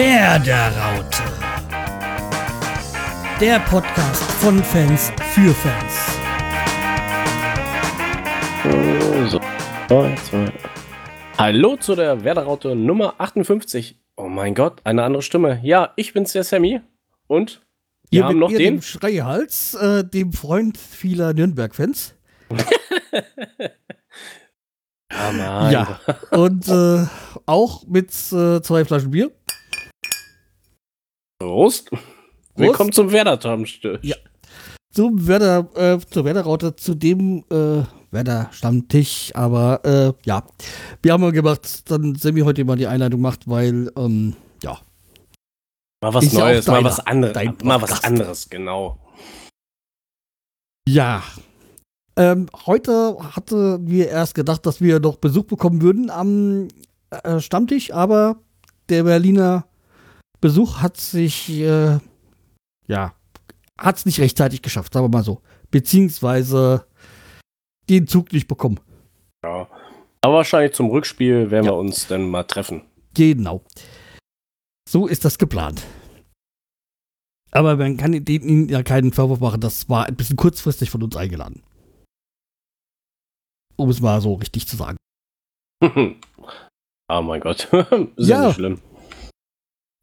Werderaute. Der Podcast von Fans für Fans. So, mal. Hallo zu der Werderaute Nummer 58. Oh mein Gott, eine andere Stimme. Ja, ich bin's, der Sammy. Und wir Hier haben mit noch den. dem Schreihals, äh, dem Freund vieler Nürnberg-Fans. Ja, Mann. Ja. Und äh, auch mit äh, zwei Flaschen Bier. Prost. Willkommen zum Werder-Stammtisch. Ja. Zum Werder, äh, zur Werderaute, zu dem äh, Werder-Stammtisch. Aber äh, ja, wir haben mal gemacht, dann Sammy heute mal die Einleitung macht, weil, ähm, ja, Mal was Ist ja Neues, mal deiner- was anderes. Mal was anderes, genau. Ja. Ähm, heute hatten wir erst gedacht, dass wir noch Besuch bekommen würden am äh, Stammtisch, aber der Berliner Besuch hat sich, äh, ja, hat es nicht rechtzeitig geschafft, sagen wir mal so. Beziehungsweise den Zug nicht bekommen. Ja. Aber wahrscheinlich zum Rückspiel werden Ja. wir uns dann mal treffen. Genau. So ist das geplant. Aber man kann ihnen ja keinen Vorwurf machen, das war ein bisschen kurzfristig von uns eingeladen. Um es mal so richtig zu sagen. oh mein Gott. ist ja Ja. nicht schlimm.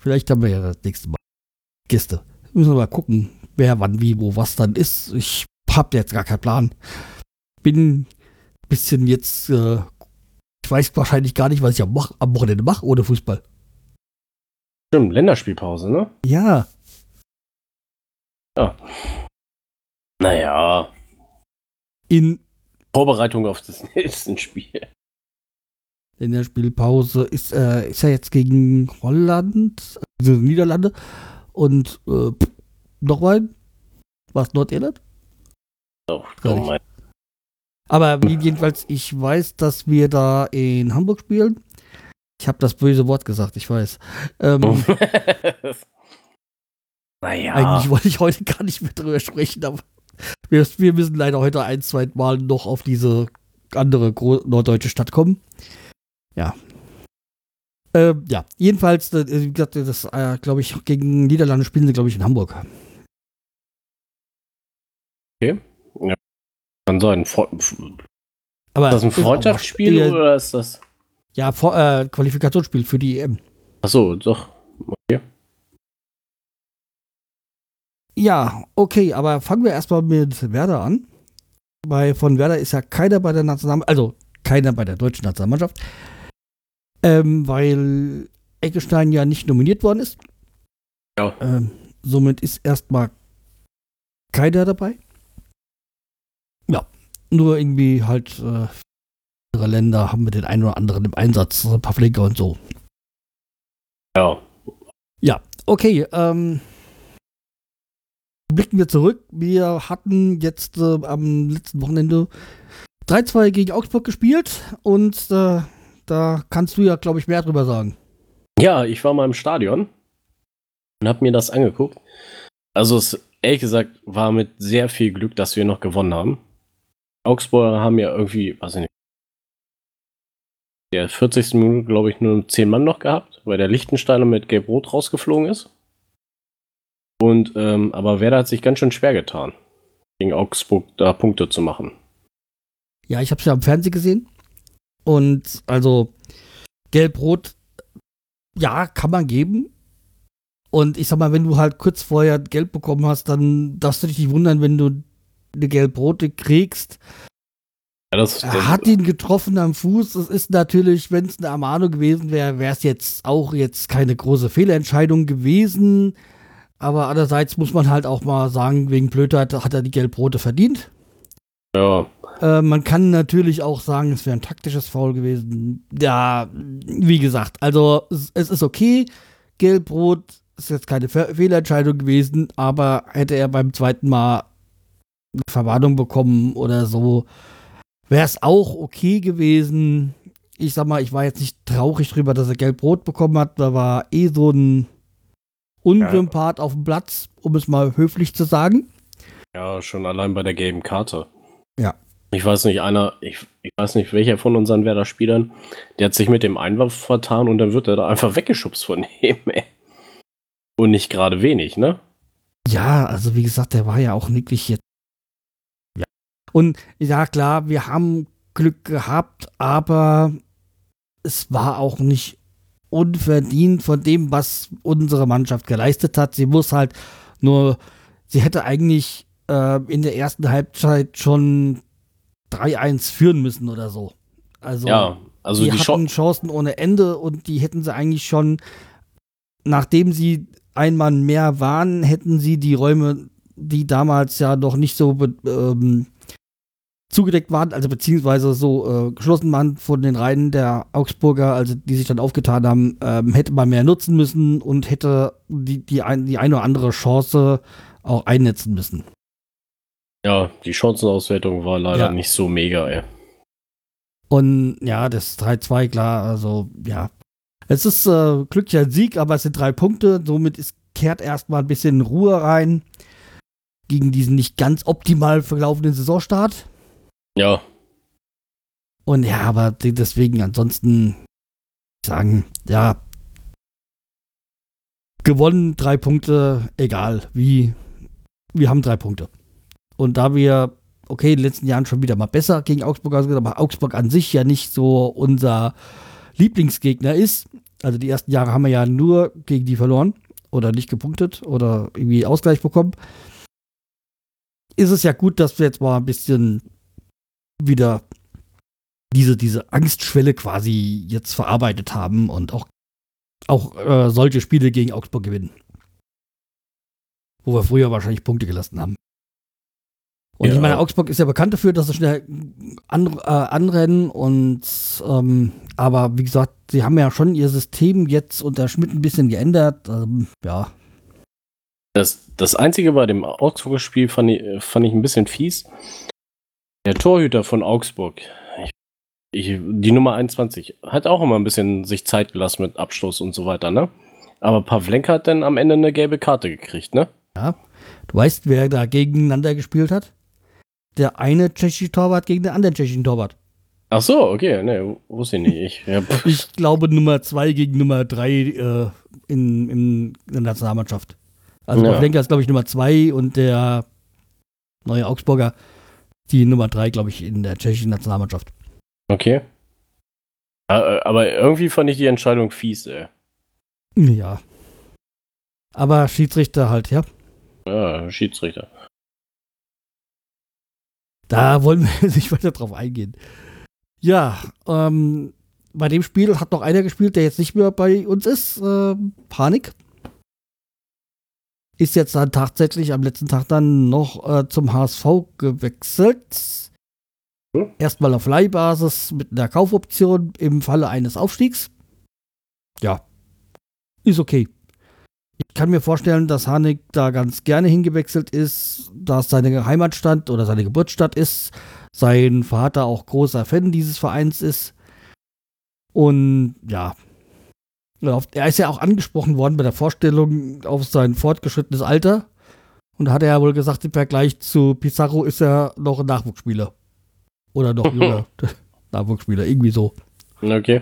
Vielleicht haben wir ja das nächste Mal Gäste. Müssen wir mal gucken, wer wann, wie, wo, was dann ist. Ich hab jetzt gar keinen Plan. Bin ein bisschen jetzt, äh, ich weiß wahrscheinlich gar nicht, was ich am, am Wochenende mache ohne Fußball. Stimmt, Länderspielpause, ne? Ja, Naja, in, Vorbereitung auf das nächste Spiel. In der Spielpause ist, äh, ist er jetzt gegen Holland, also Niederlande und äh, pff, noch ein. Was Nordirland? Oh, Gar oh. Aber jedenfalls, ich weiß, dass wir da in Hamburg spielen. Ich habe das böse Wort gesagt, ich weiß. Ähm, naja. Eigentlich wollte ich heute gar nicht mehr drüber sprechen, aber wir, wir müssen leider heute ein, zwei Mal noch auf diese andere gro- norddeutsche Stadt kommen. Ja. Ähm, ja, jedenfalls, äh, wie gesagt, das, äh, glaube ich, gegen Niederlande spielen sie, glaube ich, in Hamburg. Kann sein. Fre- Aber Ist das ein auch Freundschaftsspiel. Äh, oder ist das. Ja, Vor äh, Qualifikationsspiel für die EM. Achso, doch. Ja, okay, aber fangen wir erstmal mit Werder an. Weil von Werder ist ja keiner bei der Nationalmannschaft, also keiner bei der deutschen Nationalmannschaft. Ähm, weil Eckestein ja nicht nominiert worden ist. Ja. Ähm, somit ist erstmal keiner dabei. Ja, nur irgendwie halt äh, andere Länder haben wir den einen oder anderen im Einsatz, äh, Pavlenka und so. Ja. Ja, okay. Ähm, blicken wir zurück. Wir hatten jetzt äh, am letzten Wochenende 3-2 gegen Augsburg gespielt und äh, da kannst du ja, glaube ich, mehr drüber sagen. Ja, ich war mal im Stadion und hab mir das angeguckt. Also, es, ehrlich gesagt, war mit sehr viel Glück, dass wir noch gewonnen haben. Augsburger haben ja irgendwie, weiß ich nicht, der 40. Minute, glaube ich, nur 10 Mann noch gehabt, weil der Lichtensteiner mit Gelb-Rot rausgeflogen ist. Und, ähm, aber Werder hat sich ganz schön schwer getan, gegen Augsburg da Punkte zu machen. Ja, ich habe es ja am Fernsehen gesehen. Und also Gelb-Rot, ja, kann man geben. Und ich sag mal, wenn du halt kurz vorher Gelb bekommen hast, dann darfst du dich nicht wundern, wenn du eine Gelb-Rote kriegst. Ja, das, Er hat ihn getroffen am Fuß. Es ist natürlich, wenn es eine Ermahnung gewesen wäre, wäre es jetzt auch jetzt keine große Fehlentscheidung gewesen. Aber andererseits muss man halt auch mal sagen, wegen Blödheit hat er die Gelb-Rote verdient. ja, Äh, man kann natürlich auch sagen, es wäre ein taktisches Foul gewesen. Ja, wie gesagt, also es, es ist okay. Gelb-Rot ist jetzt keine Fe Fehlentscheidung gewesen, aber hätte er beim zweiten Mal eine Verwarnung bekommen oder so, wäre es auch okay gewesen. Ich sag mal, ich war jetzt nicht traurig drüber, dass er Gelb-Rot bekommen hat. Da war eh so ein Unsympath auf dem Platz, um es mal höflich zu sagen. Ja, schon allein bei der gelben Karte. Ja. Ich weiß nicht, einer, ich, ich weiß nicht, welcher von unseren Werder-Spielern, der hat sich mit dem Einwurf vertan und dann wird er da einfach weggeschubst von ihm, ey. Und nicht gerade wenig, ne? Ja, also wie gesagt, der war ja auch wirklich jetzt. Ja. Und ja, klar, wir haben Glück gehabt, aber es war auch nicht unverdient von dem, was unsere Mannschaft geleistet hat. Sie muss halt nur, sie hätte eigentlich äh, in der ersten Halbzeit schon 3-1 führen müssen oder so. Also, ja, also die, die hatten Chancen ohne Ende und die hätten sie eigentlich schon, nachdem sie ein Mann mehr waren, hätten sie die Räume, die damals ja noch nicht so ähm, zugedeckt waren, also beziehungsweise so äh, geschlossen waren von den Reihen der Augsburger, also die sich dann aufgetan haben, ähm, hätte man mehr nutzen müssen und hätte die, die, ein, die eine oder andere Chance auch einnetzen müssen. Ja, die Chancenauswertung war leider ja. nicht so mega, ey. Und ja, das 3-2, klar, also ja. Es ist äh, glücklicher Sieg, aber es sind drei Punkte. Somit ist, kehrt erstmal ein bisschen Ruhe rein gegen diesen nicht ganz optimal verlaufenden Saisonstart. Ja. Und ja, aber deswegen ansonsten sagen, ja, gewonnen, drei Punkte, egal wie, wir haben drei Punkte. Und da wir, okay, in den letzten Jahren schon wieder mal besser gegen Augsburg ausgegangen, aber Augsburg an sich ja nicht so unser Lieblingsgegner ist, also die ersten Jahre haben wir ja nur gegen die verloren oder nicht gepunktet oder irgendwie Ausgleich bekommen, ist es ja gut, dass wir jetzt mal ein bisschen wieder diese, diese Angstschwelle quasi jetzt verarbeitet haben und auch, auch äh, solche Spiele gegen Augsburg gewinnen. Wo wir früher wahrscheinlich Punkte gelassen haben. Und ja. ich meine, Augsburg ist ja bekannt dafür, dass sie schnell an, äh, anrennen und ähm, aber wie gesagt, sie haben ja schon ihr System jetzt unter Schmidt ein bisschen geändert. Ähm, ja. Das, das Einzige bei dem Augsburger Spiel fand ich, fand ich ein bisschen fies. Der Torhüter von Augsburg, ich, ich, die Nummer 21, hat auch immer ein bisschen sich Zeit gelassen mit Abschluss und so weiter, ne? Aber Pavlenka hat dann am Ende eine gelbe Karte gekriegt, ne? Ja. Du weißt, wer da gegeneinander gespielt hat? Der eine tschechische Torwart gegen den anderen tschechischen Torwart. Ach so, okay, ne, wusste ich nicht. Ich, ja. ich glaube Nummer 2 gegen Nummer 3 äh, in, in, der Nationalmannschaft. Also ja. Pavlenka ist, glaube ich, Nummer 2 und der neue Augsburger die Nummer 3, glaube ich, in der tschechischen Nationalmannschaft. Okay. Aber irgendwie fand ich die Entscheidung fies, ey. Ja. Aber Schiedsrichter halt, ja. Ja, Schiedsrichter. Da wollen wir nicht weiter drauf eingehen. Ja, ähm, bei dem Spiel hat noch einer gespielt, der jetzt nicht mehr bei uns ist. Äh, Panik ist jetzt dann tatsächlich am letzten Tag dann noch äh, zum HSV gewechselt. Hm? Erstmal auf Leihbasis mit einer Kaufoption im Falle eines Aufstiegs. Ja, ist okay. Ich kann mir vorstellen, dass Hanek da ganz gerne hingewechselt ist, da es seine Heimatstadt oder seine Geburtsstadt ist. Sein Vater auch großer Fan dieses Vereins ist. Und ja, er ist ja auch angesprochen worden bei der Vorstellung auf sein fortgeschrittenes Alter. Und da hat er ja wohl gesagt, im Vergleich zu Pizarro ist er noch ein Nachwuchsspieler. Oder noch junger Nachwuchsspieler, irgendwie so. Okay.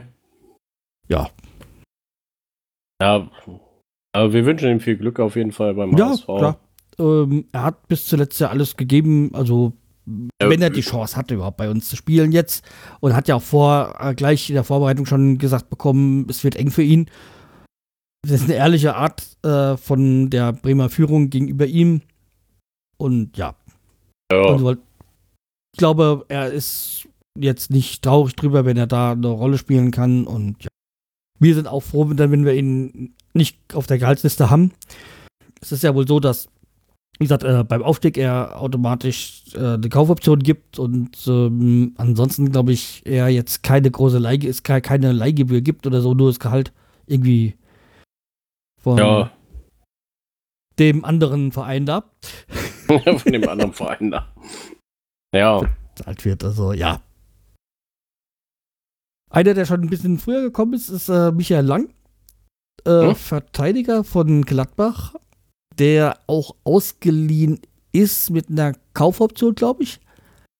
Ja. Ja, aber wir wünschen ihm viel Glück auf jeden Fall beim ja, HSV. Klar. Ähm, er hat bis zuletzt ja alles gegeben, also wenn er die Chance hatte, überhaupt bei uns zu spielen jetzt. Und hat ja auch vor, äh, gleich in der Vorbereitung schon gesagt bekommen, es wird eng für ihn. Das ist eine ehrliche Art äh, von der Bremer Führung gegenüber ihm. Und ja. ja. Also, ich glaube, er ist jetzt nicht traurig drüber, wenn er da eine Rolle spielen kann. Und ja. Wir sind auch froh, wenn wir ihn nicht auf der Gehaltsliste haben. Es ist ja wohl so, dass wie gesagt, äh, beim Aufstieg er automatisch äh, eine Kaufoption gibt und ähm, ansonsten glaube ich er jetzt keine große Leih es keine Leihgebühr gibt oder so, nur das Gehalt irgendwie von ja. dem anderen Verein da. von dem anderen Verein da. Ja. Alt wird, also ja. Einer, der schon ein bisschen früher gekommen ist, ist äh, Michael Lang, äh, hm? Verteidiger von Gladbach der auch ausgeliehen ist mit einer Kaufoption, glaube ich.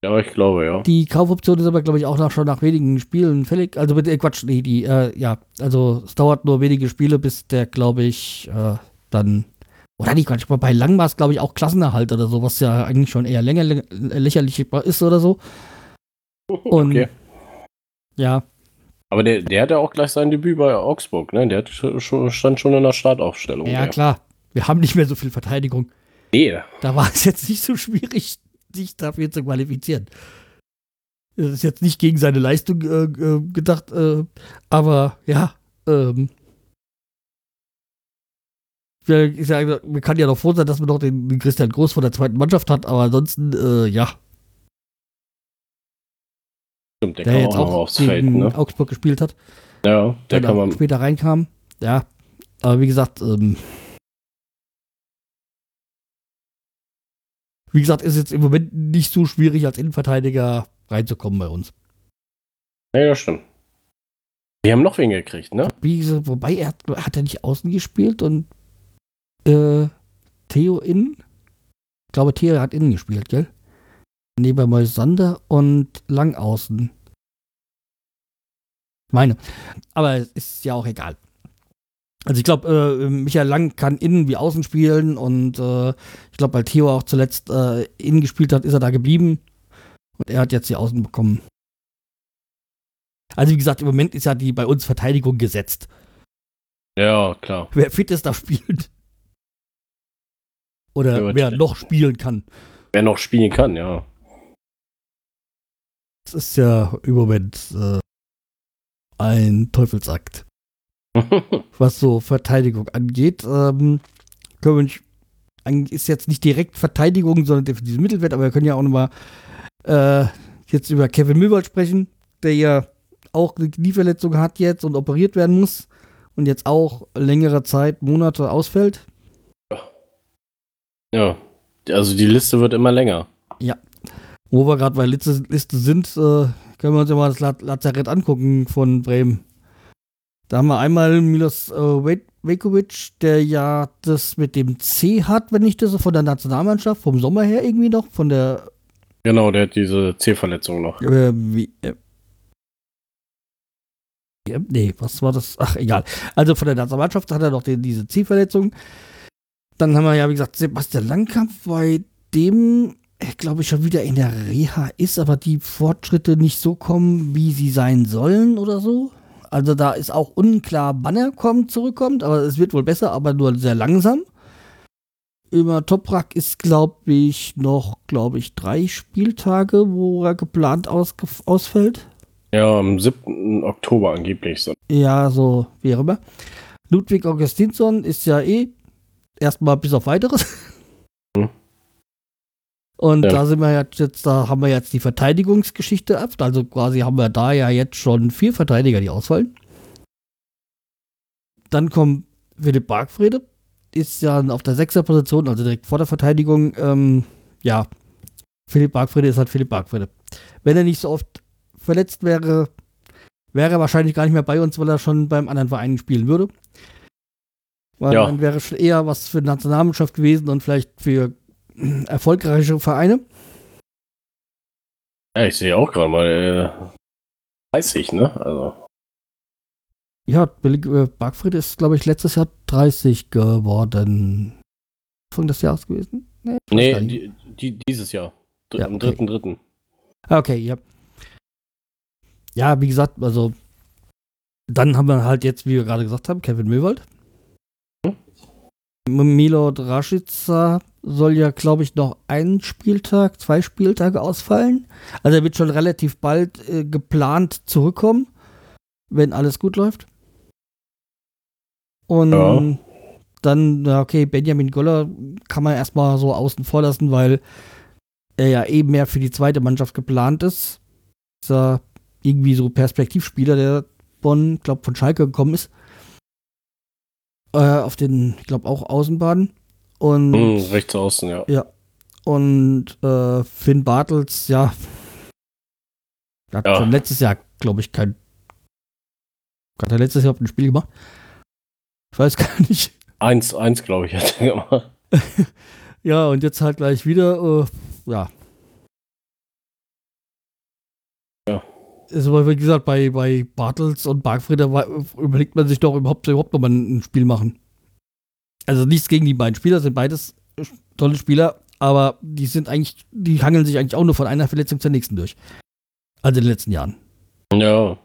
Ja, ich glaube, ja. Die Kaufoption ist aber, glaube ich, auch nach, schon nach wenigen Spielen fällig. Also, äh, Quatsch, nee, die, äh, ja, also es dauert nur wenige Spiele, bis der, glaube ich, äh, dann, oder nicht, manchmal bei Lang war es, glaube ich, auch Klassenerhalt oder so, was ja eigentlich schon eher länger, lächerlich ist oder so. Und okay. ja. Aber der, der hatte auch gleich sein Debüt bei Augsburg, ne? Der schon, stand schon in der Startaufstellung. Ja, der. klar. Wir haben nicht mehr so viel Verteidigung. Nee. Da war es jetzt nicht so schwierig, sich dafür zu qualifizieren. Das ist jetzt nicht gegen seine Leistung äh, äh, gedacht, äh, aber ja, ähm, ich sage, man kann ja noch froh sein, dass man noch den, den, Christian Groß von der zweiten Mannschaft hat, aber ansonsten, äh, ja. Stimmt, der, der jetzt auch, auch aufs Feld, ne? Augsburg gespielt hat. Ja, der kann man. später reinkam. Ja, aber wie gesagt, ähm, wie gesagt, ist jetzt im Moment nicht so schwierig als Innenverteidiger reinzukommen bei uns. Ja, ja, stimmt. Wir haben noch wen gekriegt, ne? Wie gesagt, wobei er hat, hat er nicht außen gespielt und äh, Theo innen. Ich glaube, Theo hat innen gespielt, gell? Neben Moisander und Lang außen. Meine. Aber es ist ja auch egal. Also ich glaube, äh, Michael Lang kann innen wie außen spielen und äh, ich glaube, weil Theo auch zuletzt äh, innen gespielt hat, ist er da geblieben. Und er hat jetzt die Außen bekommen. Also wie gesagt, im Moment ist ja die bei uns Verteidigung gesetzt. Ja, klar. Wer fit ist, da spielt. Oder wer noch spielen kann. Wer noch spielen kann, ja. Das ist ja im Moment äh, ein Teufelsakt. was so Verteidigung angeht. Ähm, können wir ist jetzt nicht direkt Verteidigung, sondern defensives Mittelwert, aber wir können ja auch nochmal äh, jetzt über Kevin Müllwald sprechen, der ja auch eine Knieverletzung hat jetzt und operiert werden muss und jetzt auch längere Zeit, Monate ausfällt. Ja, also die Liste wird immer länger. Ja. Wo wir gerade bei Liste, Liste sind, äh, können wir uns ja mal das Lazarett angucken von Bremen. Da haben wir einmal Milos äh, Vekovic, der ja das mit dem C hat, wenn ich das so von der Nationalmannschaft, vom Sommer her irgendwie noch, von der Genau, der hat diese C-Verletzung noch. Äh, wie, äh, nee, was war das? Ach, egal. Also von der Nationalmannschaft hat er noch den, diese C-Verletzung. Dann haben wir ja, wie gesagt, Sebastian Langkampf, bei dem, glaube ich, schon wieder in der Reha ist, aber die Fortschritte nicht so kommen, wie sie sein sollen oder so. Also da ist auch unklar, wann er kommt, zurückkommt, aber es wird wohl besser, aber nur sehr langsam. Über Toprak ist, glaube ich, noch, glaube ich, drei Spieltage, wo er geplant aus, ausfällt. Ja, am 7. Oktober angeblich. So. Ja, so wie immer. Ludwig Augustinsson ist ja eh erstmal bis auf weiteres. Und ja. da sind wir jetzt, da haben wir jetzt die Verteidigungsgeschichte ab. Also quasi haben wir da ja jetzt schon vier Verteidiger, die ausfallen. Dann kommt Philipp Bargfrede, ist ja auf der sechster Position, also direkt vor der Verteidigung. Ähm, ja, Philipp Bargfrede ist halt Philipp Bargfrede. Wenn er nicht so oft verletzt wäre, wäre er wahrscheinlich gar nicht mehr bei uns, weil er schon beim anderen Verein spielen würde. Weil ja. dann wäre schon eher was für die Nationalmannschaft gewesen und vielleicht für erfolgreiche Vereine. Ja, ich sehe auch gerade mal äh, 30, ne? Also. Ja, äh, Bargfried ist, glaube ich, letztes Jahr 30 geworden. Anfang des Jahres gewesen? Nee, nee die, die, dieses Jahr. Dr ja, okay. Am dritten, dritten. Ah, okay, ja. Ja, wie gesagt, also dann haben wir halt jetzt, wie wir gerade gesagt haben, Kevin Möwald. Hm? Milo Draschica soll ja, glaube ich, noch einen Spieltag, zwei Spieltage ausfallen. Also er wird schon relativ bald äh, geplant zurückkommen, wenn alles gut läuft. Und ja. dann, okay, Benjamin Goller kann man erstmal so außen vor lassen, weil er ja eben mehr für die zweite Mannschaft geplant ist. Ist er irgendwie so Perspektivspieler, der von, glaube von Schalke gekommen ist. Äh, auf den, ich glaube, auch Außenbahn. Und hm, rechts außen, ja. Ja. Und äh, Finn Bartels, ja. Hat ja. schon letztes Jahr, glaube ich, kein. Hat er letztes Jahr ein Spiel gemacht? Ich weiß gar nicht. Eins, eins, glaube ich, hat er gemacht. ja, und jetzt halt gleich wieder, äh, ja. Ja. Also, wie gesagt, bei, bei Bartels und Bargfrieder überlegt man sich doch überhaupt, überhaupt noch mal ein Spiel machen. Also nichts gegen die beiden Spieler, sind beides tolle Spieler, aber die sind eigentlich, die hangeln sich eigentlich auch nur von einer Verletzung zur nächsten durch. Also in den letzten Jahren. Ja.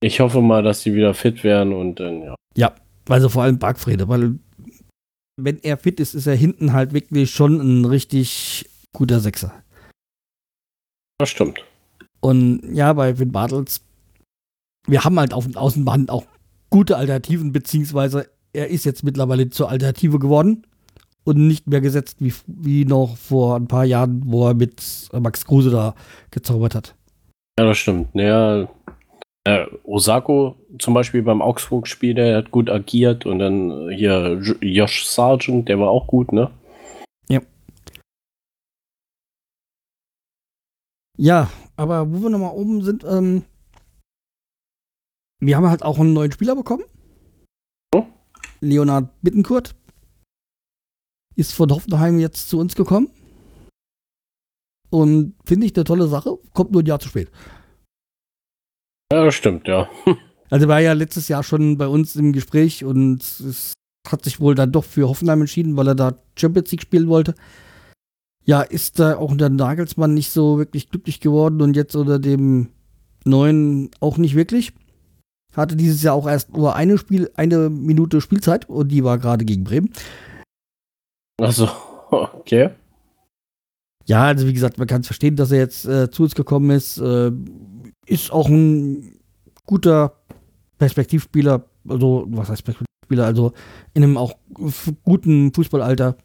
Ich hoffe mal, dass die wieder fit werden und dann, ja. Ja, also vor allem Bargfrede, weil wenn er fit ist, ist er hinten halt wirklich schon ein richtig guter Sechser. Das stimmt. Und ja, bei Finn Bartels, wir haben halt auf den Außenbahn auch gute Alternativen, beziehungsweise er ist jetzt mittlerweile zur Alternative geworden und nicht mehr gesetzt wie, wie noch vor ein paar Jahren, wo er mit Max Kruse da gezaubert hat. Ja, das stimmt. Ja, äh, Osako zum Beispiel beim Augsburg-Spiel, der hat gut agiert und dann hier Josh Sargent, der war auch gut, ne? Ja. Ja, aber wo wir nochmal oben sind, ähm, wir haben halt auch einen neuen Spieler bekommen. Oh. Leonard Bittenkurt ist von Hoffenheim jetzt zu uns gekommen. Und finde ich eine tolle Sache, kommt nur ein Jahr zu spät. Ja, das stimmt, ja. Also war ja letztes Jahr schon bei uns im Gespräch und es hat sich wohl dann doch für Hoffenheim entschieden, weil er da Champions League spielen wollte. Ja, ist da auch unter Nagelsmann nicht so wirklich glücklich geworden und jetzt unter dem neuen auch nicht wirklich. Hatte dieses Jahr auch erst nur eine Spiel, eine Minute Spielzeit und die war gerade gegen Bremen. Achso, okay. Ja, also wie gesagt, man kann es verstehen, dass er jetzt äh, zu uns gekommen ist. Äh, ist auch ein guter Perspektivspieler, also was heißt Perspektivspieler, also in einem auch guten Fußballalter.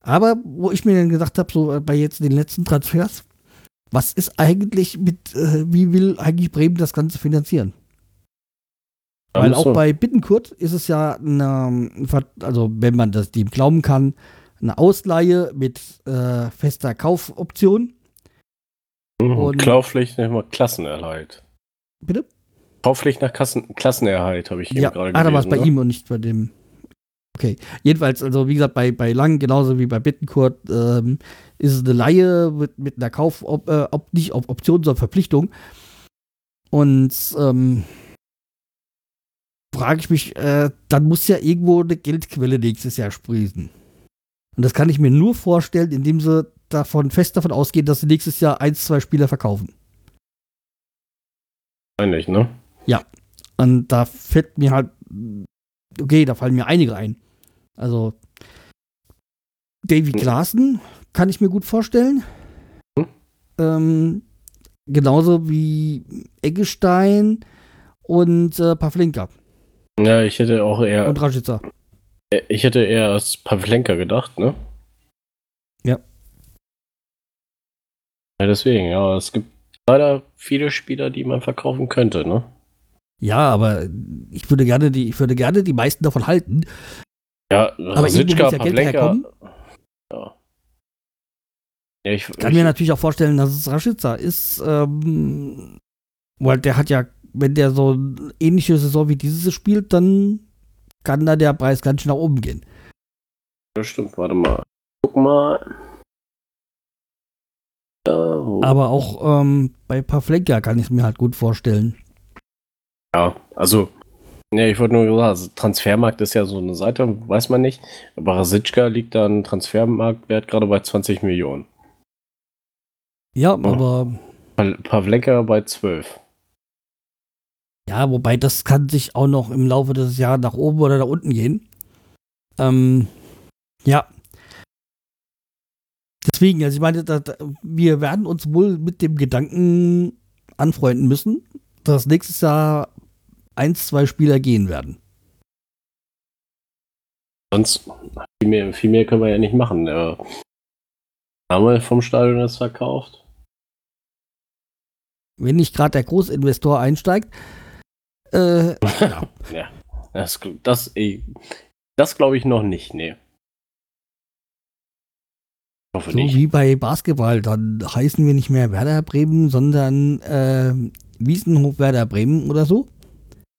Aber wo ich mir dann gesagt habe, so bei jetzt den letzten Transfers, was ist eigentlich mit, äh, wie will eigentlich Bremen das Ganze finanzieren? Weil auch bei Bittenkurt ist es ja eine, also wenn man das dem glauben kann, eine Ausleihe mit äh, fester Kaufoption. Mhm. Und Kaufpflicht nach Klassenerhalt. Bitte? Kaufpflicht nach Kassen, Klassenerhalt, habe ich hier ja, gerade gelesen. Ah, da war es bei ihm und nicht bei dem. Okay. Jedenfalls, also wie gesagt, bei, bei Lang, genauso wie bei Bittenkurt, ähm, ist es eine Laie mit, mit einer Kauf, ob, äh, ob nicht ob Option, sondern Verpflichtung. Und ähm, frage ich mich, äh, dann muss ja irgendwo eine Geldquelle nächstes Jahr sprießen. Und das kann ich mir nur vorstellen, indem sie davon fest davon ausgehen, dass sie nächstes Jahr ein, zwei Spieler verkaufen. Eigentlich, ne? Ja. Und da fällt mir halt, okay, da fallen mir einige ein. Also, Davy Klaassen kann ich mir gut vorstellen. Hm? Ähm, genauso wie Eggestein und äh, Pavlenka. Ja, ich hätte auch eher. Und Rashica. Ich hätte eher als Pavlenka gedacht, ne? Ja. Ja, deswegen, ja, es gibt leider viele Spieler, die man verkaufen könnte, ne? Ja, aber ich würde gerne die, ich würde gerne die meisten davon halten. Ja, aber Sitschka, ja Pavlenka. Ja. ja ich, kann ich, mir natürlich auch vorstellen, dass es Rashica ist, ähm, weil der hat ja, wenn der so eine ähnliche Saison wie diese spielt, dann kann da der Preis ganz schön nach oben gehen. Das stimmt, warte mal. Guck mal. Oh. Aber auch ähm, bei Pavlenka kann ich es mir halt gut vorstellen. Ja, also, ja, ich wollte nur sagen, also Transfermarkt ist ja so eine Seite, weiß man nicht. Aber Rasitschka liegt da ein Transfermarktwert gerade bei 20 Millionen. Ja, oh. aber. Pavlenka bei 12. Ja, wobei das kann sich auch noch im Laufe des Jahres nach oben oder nach unten gehen. Ähm, ja. Deswegen, also ich meine, da, wir werden uns wohl mit dem Gedanken anfreunden müssen, dass nächstes Jahr eins, zwei Spieler gehen werden. Sonst viel mehr, viel mehr können wir ja nicht machen. Der Name vom Stadion ist verkauft. Wenn nicht gerade der Großinvestor einsteigt, äh, ja. ja. Das, das, das glaube ich noch nicht, nee. Hoffe so nicht. wie bei Basketball, dann heißen wir nicht mehr Werder Bremen, sondern äh, Wiesenhof Werder Bremen oder so.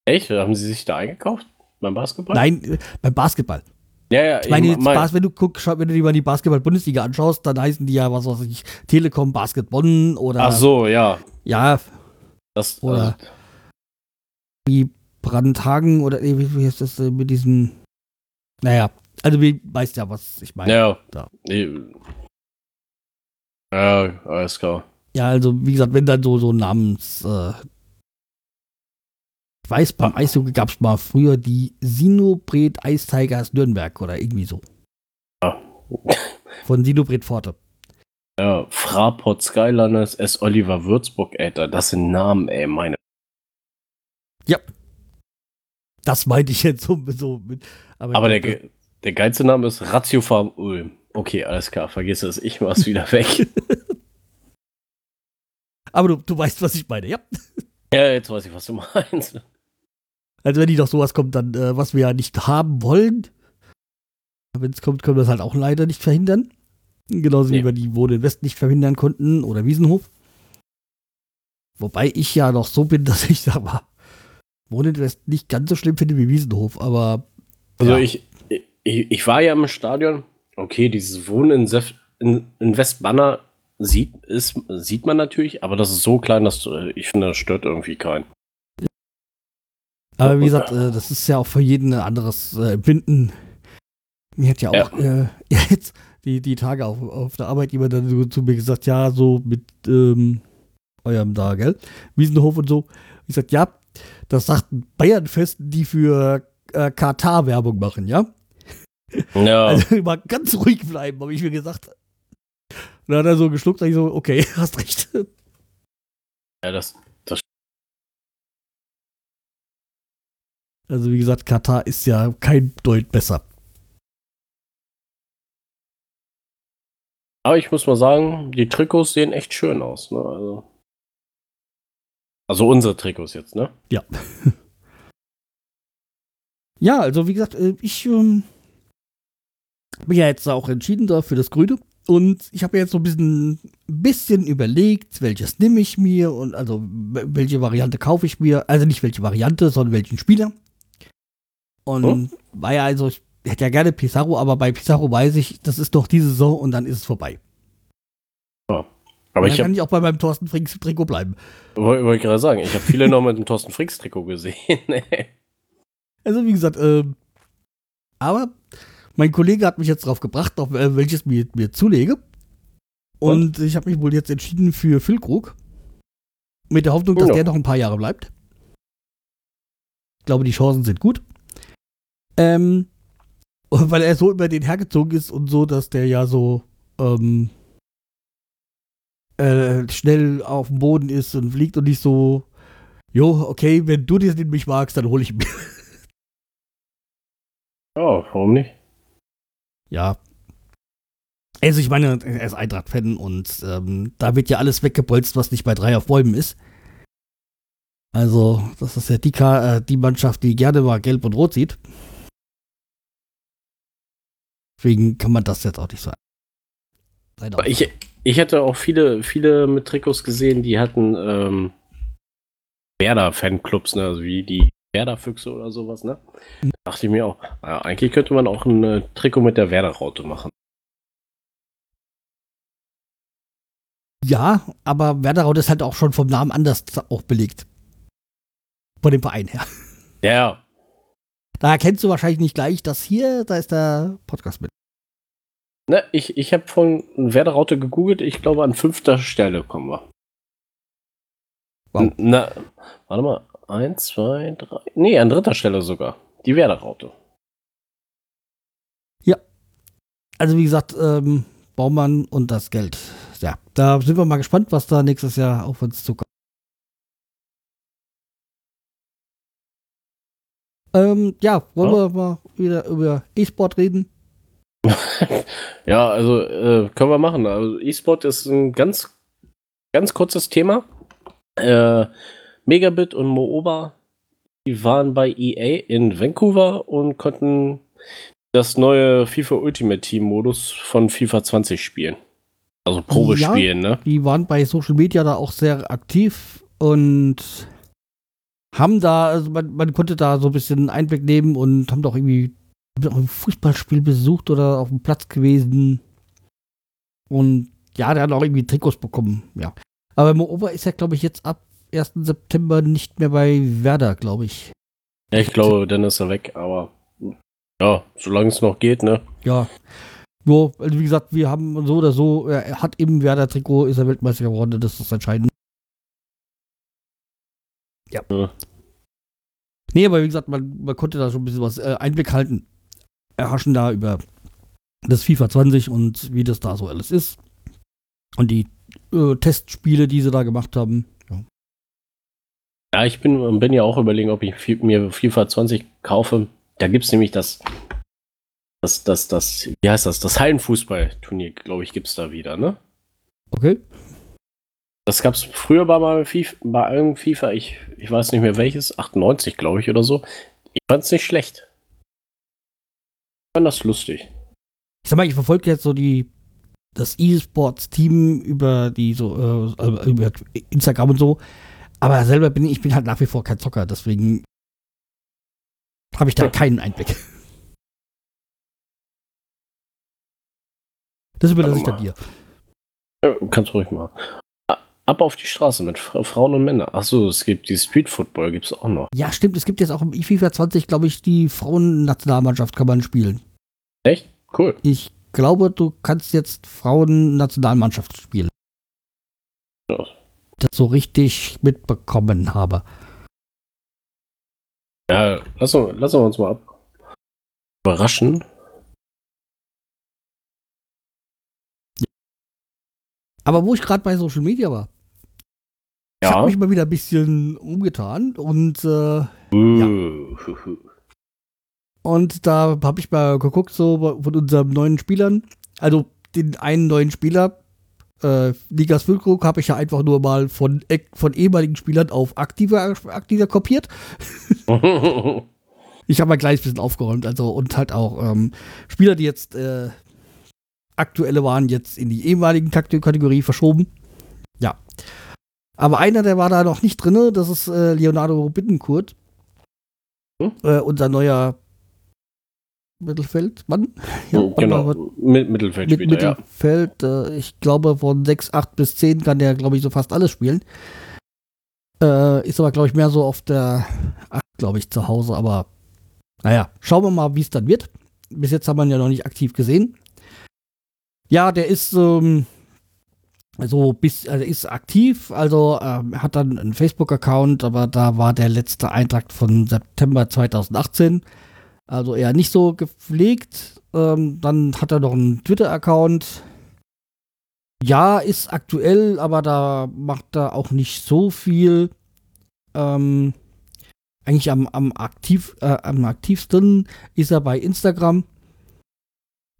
Echt? Haben sie sich da eingekauft? Beim Basketball? Nein, äh, beim Basketball. Ja, ja, ich meine, jetzt mein, wenn du guckst, wenn du dir mal die Basketball-Bundesliga anschaust, dann heißen die ja, was weiß ich, Telekom Basket Bonn oder. Ach so, ja. Ja. Das, oder. Also, wie Brandhagen oder wie, wie heißt das äh, mit diesen. Naja, also wie weißt ja, was ich meine. Ja. Da. Ja, alles klar. Ja, also wie gesagt, wenn dann so, so Namens. Äh, ich weiß, beim Eishockey gab es mal früher die Sinobred Ice Tigers Nürnberg oder irgendwie so. Ja. Von Sinobred Forte. Ja, Fraport Skyliners, S. Oliver Würzburg, Alter, das sind Namen, ey, meine. Das meinte ich jetzt so, so mit. Aber, Aber der, ge- der geilste Name ist Ratio Farm Ulm. Okay, alles klar, vergiss es, ich mach's wieder weg. aber du, du weißt, was ich meine, ja. ja, jetzt weiß ich, was du meinst. Also wenn nicht noch sowas kommt, dann, äh, was wir ja nicht haben wollen, wenn es kommt, können wir es halt auch leider nicht verhindern. Genauso wie Nee. wir die Wohnen in West nicht verhindern konnten oder Wiesenhof. Wobei ich ja noch so bin, dass ich sag mal, Wohnen in West nicht ganz so schlimm finde wie Wiesenhof, aber Also Ja. ich, ich, ich war ja im Stadion. Okay, dieses Wohnen in, Sef, in, in Westbanner sieht, ist, sieht man natürlich, aber das ist so klein, dass äh, ich finde, das stört irgendwie keinen. Aber wie gesagt, äh, das ist ja auch für jeden ein anderes äh, Empfinden. Mir hat ja auch Äh, jetzt die, die Tage auf, auf der Arbeit jemand dann so zu mir gesagt, ja, so mit ähm, eurem da, gell? Wiesenhof und so. Ich gesagt, ja, das sagten Bayernfesten, die für äh, Katar Werbung machen, ja? Ja, Also immer ganz ruhig bleiben, habe ich mir gesagt. Und dann hat er so geschluckt, sag ich so, okay, hast recht. ja das, das Also wie gesagt, Katar ist ja kein Deut besser. Aber ich muss mal sagen, die Trikots sehen echt schön aus. Ne? Also, also unsere Trikots jetzt, ne? Ja. ja, also wie gesagt, äh, ich ähm, bin ja jetzt auch entschieden da für das Grüne. Und ich habe jetzt so ein bisschen, bisschen überlegt, welches nehme ich mir und also welche Variante kaufe ich mir. Also nicht welche Variante, sondern welchen Spieler. Und Oh. war ja also, ich hätte ja gerne Pizarro, aber bei Pizarro weiß ich, das ist doch diese Saison und dann ist es vorbei. Aber dann ich kann habe ich auch bei meinem Thorsten Frings Trikot bleiben. wollte wollt gerade sagen, ich habe viele noch mit dem Thorsten Fricks Trikot gesehen. Also wie gesagt, ähm, aber mein Kollege hat mich jetzt drauf gebracht, auf äh, welches mir, mir zulege. Und ich habe mich wohl jetzt entschieden für Füllkrug. Mit der Hoffnung, dass Ja. der noch ein paar Jahre bleibt. Ich glaube, die Chancen sind gut. Ähm, weil er so über den hergezogen ist und so, dass der ja so ähm, äh, schnell auf dem Boden ist und fliegt und nicht so, jo, okay, wenn du den mich magst, dann hole ich ihn mir. Ja, warum nicht? Ja. Also ich meine, er ist Eintracht-Fan und ähm, da wird ja alles weggebolzt, was nicht bei drei auf Bäumen ist. Also, das ist ja die, Ka äh, die Mannschaft, die gerne mal gelb und rot sieht. Deswegen kann man das jetzt auch nicht so. Ich, ich hätte auch viele, viele mit Trikots gesehen, die hatten ähm, Werder-Fanclubs, ne? also wie die Werder-Füchse oder sowas. Ne? Mhm. Da dachte ich mir auch, naja, eigentlich könnte man auch ein äh, Trikot mit der Werder-Raute machen. Ja, aber Werderraut ist halt auch schon vom Namen anders auch belegt. Von dem Verein her. Ja, Da erkennst du wahrscheinlich nicht gleich, dass hier, da ist der Podcast mit. ne, ich, ich habe von Werder-Raute gegoogelt, ich glaube an fünfter Stelle kommen wir. Wow. Na, warte mal, eins, zwei, drei, nee, an dritter Stelle sogar. Die Werder-Raute. Also wie gesagt, ähm, Baumann und das Geld. Ja, da sind wir mal gespannt, was da nächstes Jahr auf uns zukommt. Ähm, ja, wollen Ja. wir mal wieder über E-Sport reden? Ja, also äh, können wir machen. Also E-Sport ist ein ganz, ganz kurzes Thema. Äh, Megabit und Mooba, die waren bei EA in Vancouver und konnten das neue FIFA Ultimate Team Modus von FIFA 20 spielen. Also Probe Ja. spielen, ne? Die waren bei Social Media da auch sehr aktiv und haben da, also man, man konnte da so ein bisschen Einblick nehmen und haben doch irgendwie auch ein Fußballspiel besucht oder auf dem Platz gewesen. Und ja, der hat auch irgendwie Trikots bekommen, ja. Aber Mooba ist ja, glaube ich, jetzt ab 1. September nicht mehr bei Werder, glaube ich. Ja, ich glaube, dann ist er weg, aber ja, solange es noch geht, ne? Ja. Nur, also wie gesagt, wir haben so oder so, er hat im Werder-Trikot, ist er Weltmeister geworden, das ist entscheidend. Ja. ja. Nee, aber wie gesagt, man, man konnte da schon ein bisschen was äh, Einblick halten. Erhaschen da über das FIFA 20 und wie das da so alles ist. Und die äh, Testspiele, die sie da gemacht haben. Ja, ja ich bin, bin ja auch überlegen, ob ich mir FIFA 20 kaufe. Da gibt es nämlich das, das, das, das, wie heißt das, das Hallenfußballturnier, glaube ich, gibt es da wieder, ne? Okay. Das gab es früher bei, mal FIFA, bei einem FIFA, ich, ich weiß nicht mehr welches, 98, glaube ich, oder so. Ich fand es nicht schlecht. Ich fand das lustig. Ich sag mal, ich verfolge jetzt so die das E-Sports-Team über die so äh, über Instagram und so. Aber selber bin ich, ich bin halt nach wie vor kein Zocker, deswegen habe ich da keinen Einblick. Das überlasse ich dann dir. Ja, kannst ruhig mal. Ab auf die Straße mit Frauen und Männern. Achso, es gibt die Street Football, gibt es auch noch. Ja, stimmt. Es gibt jetzt auch im FIFA 20, glaube ich, die Frauen-Nationalmannschaft kann man spielen. Echt? Cool. Ich glaube, du kannst jetzt Frauen-Nationalmannschaft spielen. Ja. Das so richtig mitbekommen habe. Ja, lassen, lassen wir uns mal ab. Überraschen. Aber wo ich gerade bei Social Media war, ja. ich habe mich mal wieder ein bisschen umgetan und äh, uh. ja. Und da habe ich mal geguckt, so von unseren neuen Spielern, also den einen neuen Spieler, äh, Ligas Füllkrug, habe ich ja einfach nur mal von, von ehemaligen Spielern auf aktiver, aktiver kopiert. ich habe mal gleich ein bisschen aufgeräumt, also und halt auch ähm, Spieler, die jetzt äh, aktuelle waren, jetzt in die ehemaligen Kategorie verschoben. Ja. Aber einer, der war da noch nicht drin, das ist äh, Leonardo Bittencourt. Hm? Äh, unser neuer Mittelfeldmann. Ja, oh, genau, mit Mittelfeld mit Mittelfeld, ja. äh, ich glaube, von 6, 8 bis 10 kann der, glaube ich, so fast alles spielen. Äh, ist aber, glaube ich, mehr so auf der 8, glaube ich, zu Hause. Aber naja, schauen wir mal, wie es dann wird. Bis jetzt haben wir ihn ja noch nicht aktiv gesehen. Ja, der ist ähm, so bis, also ist aktiv, also ähm, hat dann einen Facebook-Account, aber da war der letzte Eintrag von September 2018. Also eher nicht so gepflegt. Ähm, dann hat er noch einen Twitter-Account. Ja, ist aktuell, aber da macht er auch nicht so viel. Ähm, eigentlich am, am, aktiv, äh, am aktivsten ist er bei Instagram.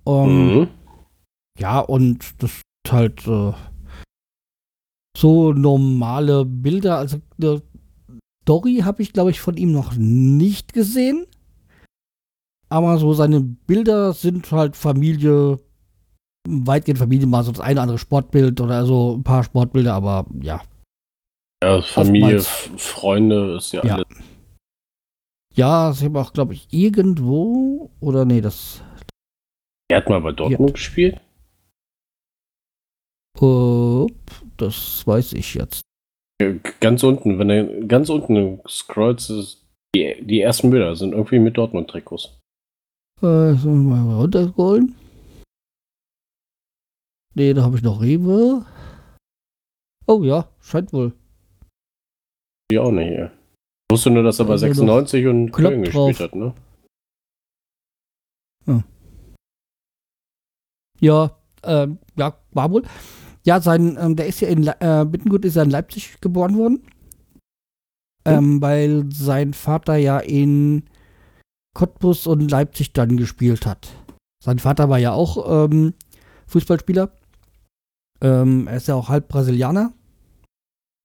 Mhm. Ja, und das ist halt äh, so normale Bilder. Also eine Story habe ich, glaube ich, von ihm noch nicht gesehen aber so seine Bilder sind halt Familie, weitgehend Familie, mal so das eine oder andere Sportbild oder so ein paar Sportbilder, aber ja. Ja, Familie, Freunde ist ja, ja. alles. Ja, sie haben auch, glaube ich, irgendwo, oder nee, das. Er hat mal bei Dortmund ja. gespielt? Uh, das weiß ich jetzt. Ganz unten, wenn er ganz unten scrollst, die, die ersten Bilder sind irgendwie mit Dortmund-Trikots. Äh, so mal runterscrollen. Ne, da habe ich noch Rewe. Oh ja, scheint wohl. Die auch nicht, ja. Ich wusste nur, dass er bei 96 und Köln gespielt hat, ne? Hm. Ja, ähm, ja, war wohl. Ja, sein, ähm, der ist ja in äh, Bittengut ist ja in Leipzig geboren worden. Ähm, weil sein Vater ja in Cottbus und Leipzig dann gespielt hat. Sein Vater war ja auch ähm, Fußballspieler. Ähm, er ist ja auch halb Brasilianer.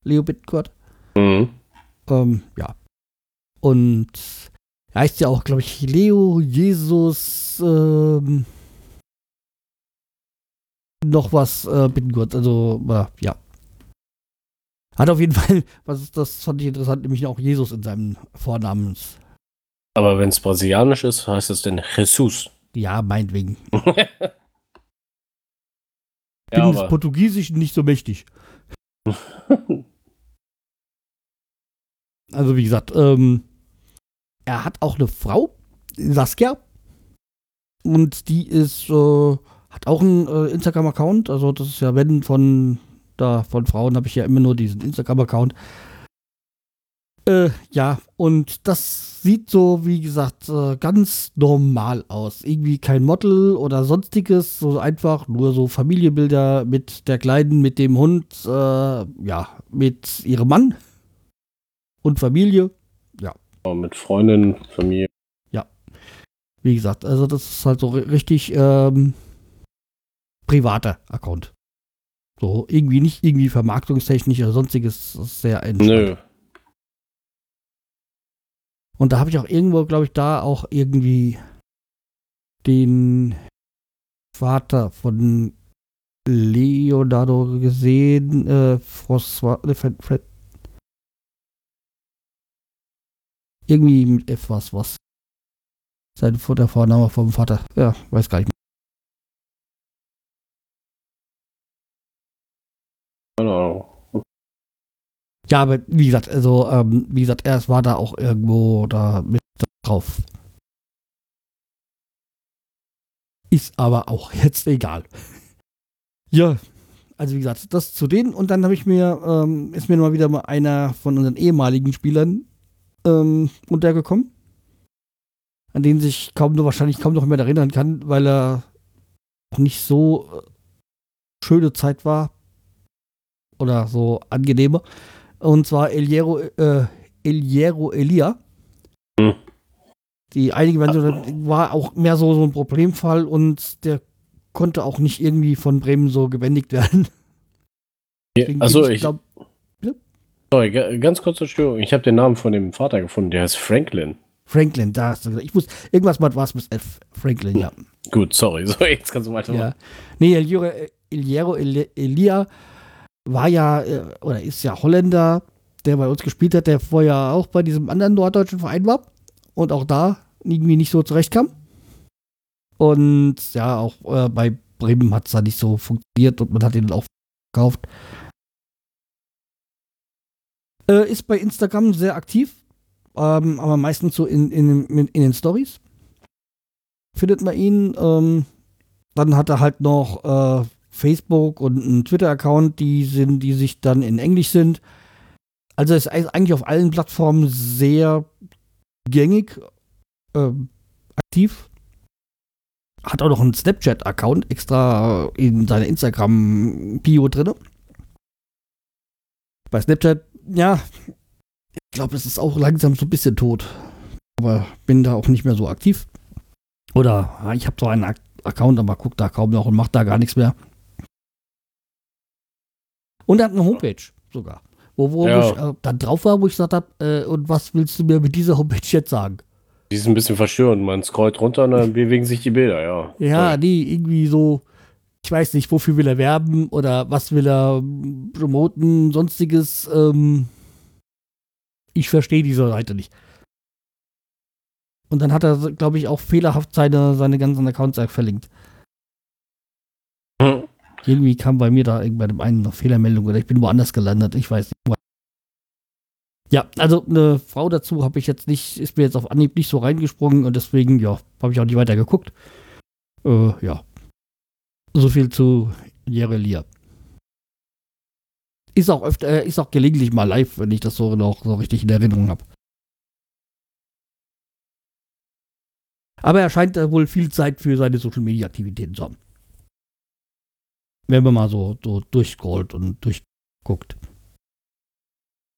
Leo Bittencourt. Mhm. Ähm, ja. Und er heißt ja auch, glaube ich, Leo Jesus ähm, noch was äh, Bittencourt. Also, äh, ja. Hat auf jeden Fall, was ist das, fand ich interessant, nämlich auch Jesus in seinem Vornamens aber wenn es brasilianisch ist, heißt es denn Jesus. Ja, meinetwegen. Bin ja, des Portugiesischen nicht so mächtig. Also wie gesagt, ähm, er hat auch eine Frau, Saskia. Und die ist, äh, hat auch einen äh, Instagram-Account. Also das ist ja, wenn von da von Frauen habe ich ja immer nur diesen Instagram-Account. Äh, ja, und das sieht so, wie gesagt, äh, ganz normal aus. Irgendwie kein Model oder sonstiges, so einfach nur so Familienbilder mit der Kleinen, mit dem Hund, äh, ja, mit ihrem Mann und Familie. Ja. Mit Freundin, Familie. Ja. Wie gesagt, also das ist halt so richtig ähm, privater Account. So, irgendwie nicht irgendwie vermarktungstechnisch oder sonstiges, sehr entspannt. Nö. Und da habe ich auch irgendwo, glaube ich, da auch irgendwie den Vater von Leonardo gesehen, äh, François, äh, Fred, Fred, irgendwie mit F was, was. Sein Vorname vom Vater. Ja, weiß gar nicht mehr. Genau. Ja, aber wie gesagt, also, ähm, wie gesagt, er war da auch irgendwo da mit drauf. Ist aber auch jetzt egal. ja, also wie gesagt, das zu denen und dann habe ich mir, ähm, ist mir mal wieder mal einer von unseren ehemaligen Spielern ähm, untergekommen, an den sich kaum nur wahrscheinlich kaum noch mehr erinnern kann, weil er auch nicht so äh, schöne Zeit war oder so angenehmer. Und zwar Eliero, äh, Eliero Elia. Hm. Die einige werden war auch mehr so, so ein Problemfall und der konnte auch nicht irgendwie von Bremen so gebändigt werden. also ich, ich glaub, ja? Sorry, ganz kurze Störung. Ich habe den Namen von dem Vater gefunden, der heißt Franklin. Franklin, da hast du gesagt. Ich muss, irgendwas mit was mit F. Franklin, ja. Gut, sorry. So, jetzt kannst du weitermachen. Ja. Nee, Eliero, Eliero Elia war ja, äh, oder ist ja Holländer, der bei uns gespielt hat, der vorher auch bei diesem anderen norddeutschen Verein war und auch da irgendwie nicht so zurechtkam. Und ja, auch äh, bei Bremen hat es da nicht so funktioniert und man hat ihn auch verkauft. Äh, ist bei Instagram sehr aktiv, ähm, aber meistens so in, in, in, in den Stories. Findet man ihn. Ähm, dann hat er halt noch äh, Facebook und einen Twitter-Account, die sind, die sich dann in Englisch sind. Also ist eigentlich auf allen Plattformen sehr gängig, äh, aktiv. Hat auch noch einen Snapchat-Account extra in seiner Instagram-Bio drin. Bei Snapchat, ja, ich glaube, es ist auch langsam so ein bisschen tot. Aber bin da auch nicht mehr so aktiv. Oder ich habe zwar einen Account, aber gucke da kaum noch und mache da gar nichts mehr. Und er hat eine Homepage sogar. Wo, wo ja. ich äh, dann drauf war, wo ich gesagt habe, äh, und was willst du mir mit dieser Homepage jetzt sagen? Die ist ein bisschen verstörend. Man scrollt runter und dann bewegen sich die Bilder, ja. Ja, nee, irgendwie so, ich weiß nicht, wofür will er werben oder was will er promoten, sonstiges. Ähm, ich verstehe diese Seite nicht. Und dann hat er, glaube ich, auch fehlerhaft seine, seine ganzen Accounts verlinkt. Irgendwie kam bei mir da bei dem einen noch Fehlermeldung oder ich bin woanders gelandet. Ich weiß nicht. Ja, also eine Frau dazu habe ich jetzt nicht, ist mir jetzt auf Anhieb nicht so reingesprungen und deswegen, ja, habe ich auch nicht weiter geguckt. Äh, ja. So viel zu Jerelia. Ist auch öfter, äh, ist auch gelegentlich mal live, wenn ich das so noch so richtig in Erinnerung habe. Aber er scheint äh, wohl viel Zeit für seine Social Media Aktivitäten zu haben. Wenn man mal so, so durchscrollt und durchguckt.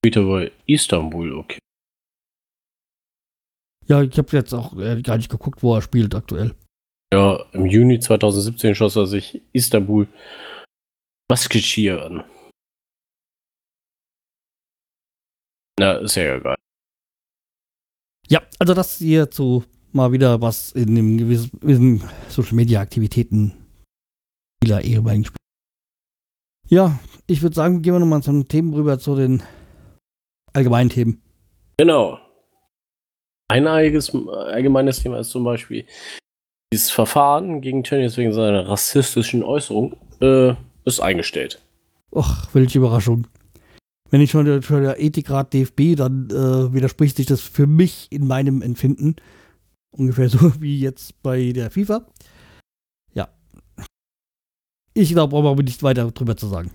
Wieder bei Istanbul, okay. Ja, ich habe jetzt auch äh, gar nicht geguckt, wo er spielt aktuell. Ja, im Juni 2017 schoss er sich Istanbul Basketschir an. Na, ist ja egal. Ja, also das hier zu mal wieder was in dem gewissen Social Media Aktivitäten vieler ehemaligen Spieler. Ja, ich würde sagen, gehen wir nochmal zu den Themen rüber, zu den allgemeinen Themen. Genau. Ein allgemeines Thema ist zum Beispiel dieses Verfahren gegen Tönnies wegen seiner rassistischen Äußerung äh, ist eingestellt. Och, welche Überraschung. wenn ich schon der, der Ethikrat DFB, dann äh, widerspricht sich das für mich in meinem Empfinden. Ungefähr so wie jetzt bei der FIFA. Ich glaube, brauchen wir nicht weiter drüber zu sagen.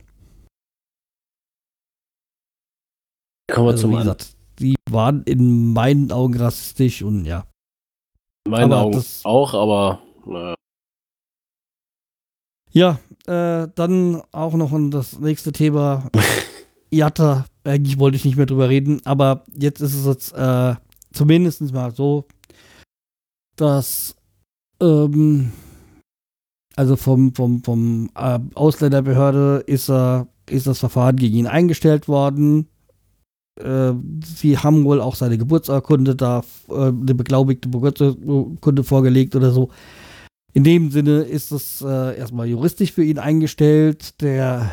Kommen wir Also, zum wie anderen. gesagt, die waren in meinen Augen rassistisch und ja. In meinen aber Augen auch, aber naja. Ja, äh, dann auch noch an das nächste Thema. Jatta, eigentlich wollte ich nicht mehr drüber reden, aber jetzt ist es jetzt äh, zumindest mal so, dass ähm, also vom, vom, vom äh, Ausländerbehörde ist, er, ist das Verfahren gegen ihn eingestellt worden. Äh, sie haben wohl auch seine Geburtsurkunde da, äh, eine beglaubigte Geburtsurkunde vorgelegt oder so. In dem Sinne ist es äh, erstmal juristisch für ihn eingestellt. Der,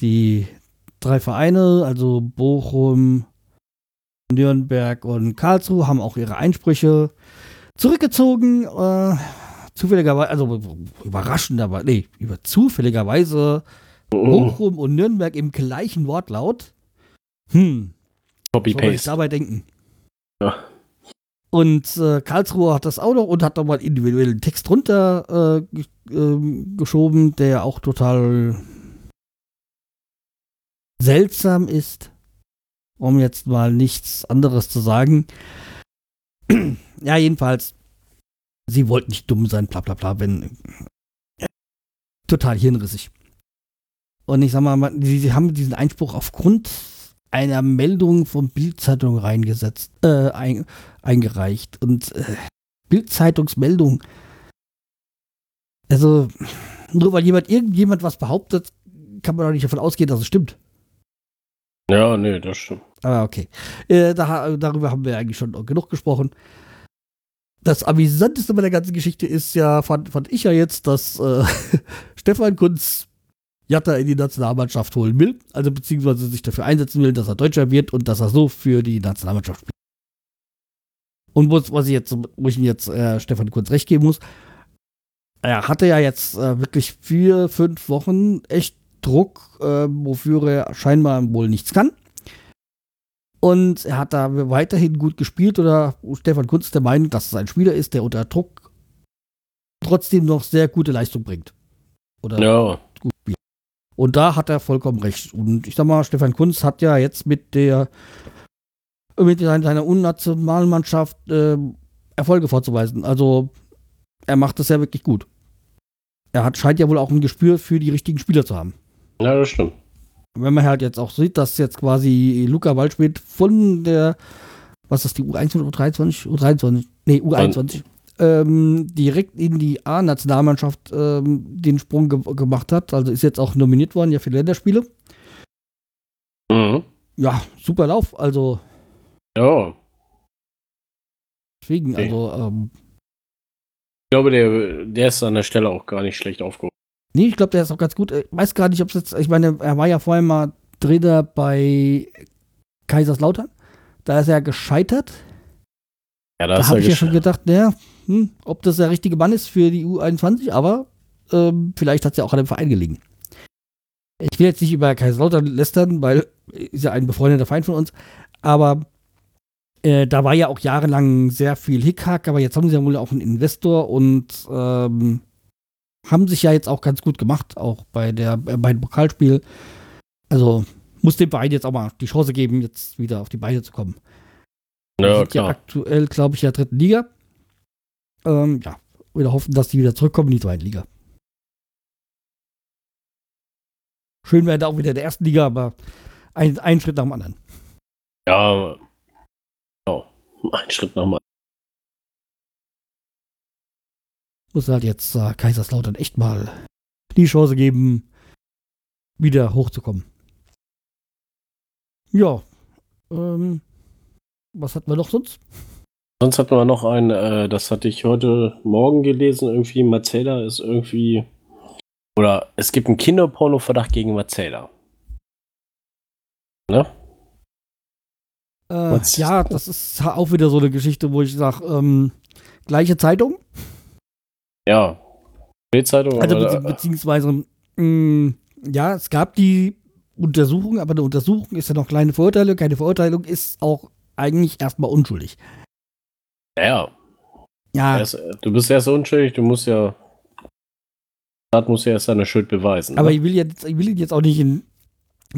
die drei Vereine, also Bochum, Nürnberg und Karlsruhe, haben auch ihre Einsprüche zurückgezogen. Äh, zufälligerweise, also überraschenderweise, nee, über zufälligerweise Bochum und Nürnberg im gleichen Wortlaut. Hm, soll ich Copy-Paste. dabei denken? Ja. Und äh, Karlsruhe hat das auch noch und hat nochmal individuellen Text drunter äh, ähm, geschoben, der auch total seltsam ist, um jetzt mal nichts anderes zu sagen. ja, jedenfalls, sie wollten nicht dumm sein, bla bla bla, wenn. total hirnrissig. Und ich sag mal, sie, sie haben diesen Einspruch aufgrund einer Meldung von Bildzeitung reingesetzt, äh, ein, eingereicht. Und äh, Bildzeitungsmeldung. Also, nur weil jemand irgendjemand was behauptet, kann man doch nicht davon ausgehen, dass es stimmt. Ja, nee, das stimmt. Aber okay. Äh, da, darüber haben wir eigentlich schon genug gesprochen. Das amüsanteste bei der ganzen Geschichte ist ja, fand, fand ich ja jetzt, dass äh, Stefan Kunz Jatta in die Nationalmannschaft holen will. Also beziehungsweise sich dafür einsetzen will, dass er Deutscher wird und dass er so für die Nationalmannschaft spielt. Und was, was ich jetzt, wo ich ihm jetzt äh, Stefan Kunz recht geben muss, er hatte ja jetzt äh, wirklich vier, fünf Wochen echt Druck, äh, wofür er scheinbar wohl nichts kann. Und er hat da weiterhin gut gespielt oder Stefan Kunz der Meinung, dass es ein Spieler ist, der unter Druck trotzdem noch sehr gute Leistung bringt. Oder Ja, gut spielt. Und da hat er vollkommen recht. Und ich sag mal, Stefan Kunz hat ja jetzt mit der mit seiner seiner Unnationalmannschaft äh, Erfolge vorzuweisen. Also er macht das ja wirklich gut. Er hat, scheint ja wohl auch ein Gespür für die richtigen Spieler zu haben. ja, das stimmt. Wenn man halt jetzt auch sieht, dass jetzt quasi Luca Waldschmidt von der, was ist die U21 oder U23? U23, nee, U21, ähm, direkt in die A-Nationalmannschaft ähm, den Sprung ge gemacht hat. Also ist jetzt auch nominiert worden, ja, für Länderspiele. Mhm. Ja, super Lauf. Also Ja, deswegen, Okay. also, ähm, ich glaube, der, der ist an der Stelle auch gar nicht schlecht aufgehoben. Nee, ich glaube, der ist auch ganz gut. Ich weiß gar nicht, ob es jetzt, ich meine, er war ja vorher mal Trainer bei Kaiserslautern. Da ist er gescheitert. Ja, da Da habe ich ja schon gedacht, naja, hm, ob das der richtige Mann ist für die U21, aber ähm, vielleicht hat es ja auch an dem Verein gelegen. Ich will jetzt nicht über Kaiserslautern lästern, weil ist ja ein befreundeter Feind von uns, aber äh, da war ja auch jahrelang sehr viel Hickhack, aber jetzt haben sie ja wohl auch einen Investor und ähm, haben sich ja jetzt auch ganz gut gemacht, auch bei der äh, beim Pokalspiel. Also muss dem Verein jetzt auch mal die Chance geben, jetzt wieder auf die Beine zu kommen. Ja, sind ja klar. aktuell, glaube ich, in der dritten Liga. Ähm, ja, wir hoffen, dass die wieder zurückkommen in die zweite Liga. Schön wäre da auch wieder in der ersten Liga, aber ein, ein Schritt nach dem anderen. Ja, ja. Ein Schritt nochmal. Muss halt jetzt äh, Kaiserslautern echt mal die Chance geben, wieder hochzukommen. Ja, ähm, was hatten wir noch sonst? Sonst hatten wir noch ein, äh, das hatte ich heute Morgen gelesen, irgendwie Marcella ist irgendwie. Oder es gibt einen Kinderporno-Verdacht gegen Marcella. Ne? Äh, ja, das ist auch wieder so eine Geschichte, wo ich sage, ähm, gleiche Zeitung, Ja. Bildzeitung, Also bezieh beziehungsweise, mh, ja, es gab die Untersuchung, aber eine Untersuchung ist ja noch kleine Verurteilung. Keine Verurteilung ist auch eigentlich erstmal unschuldig. Ja. Ja, Erst, du bist erst unschuldig, du musst ja. Staat muss ja erst seine Schuld beweisen. aber ne? ich will, jetzt, ich will ihn jetzt auch nicht in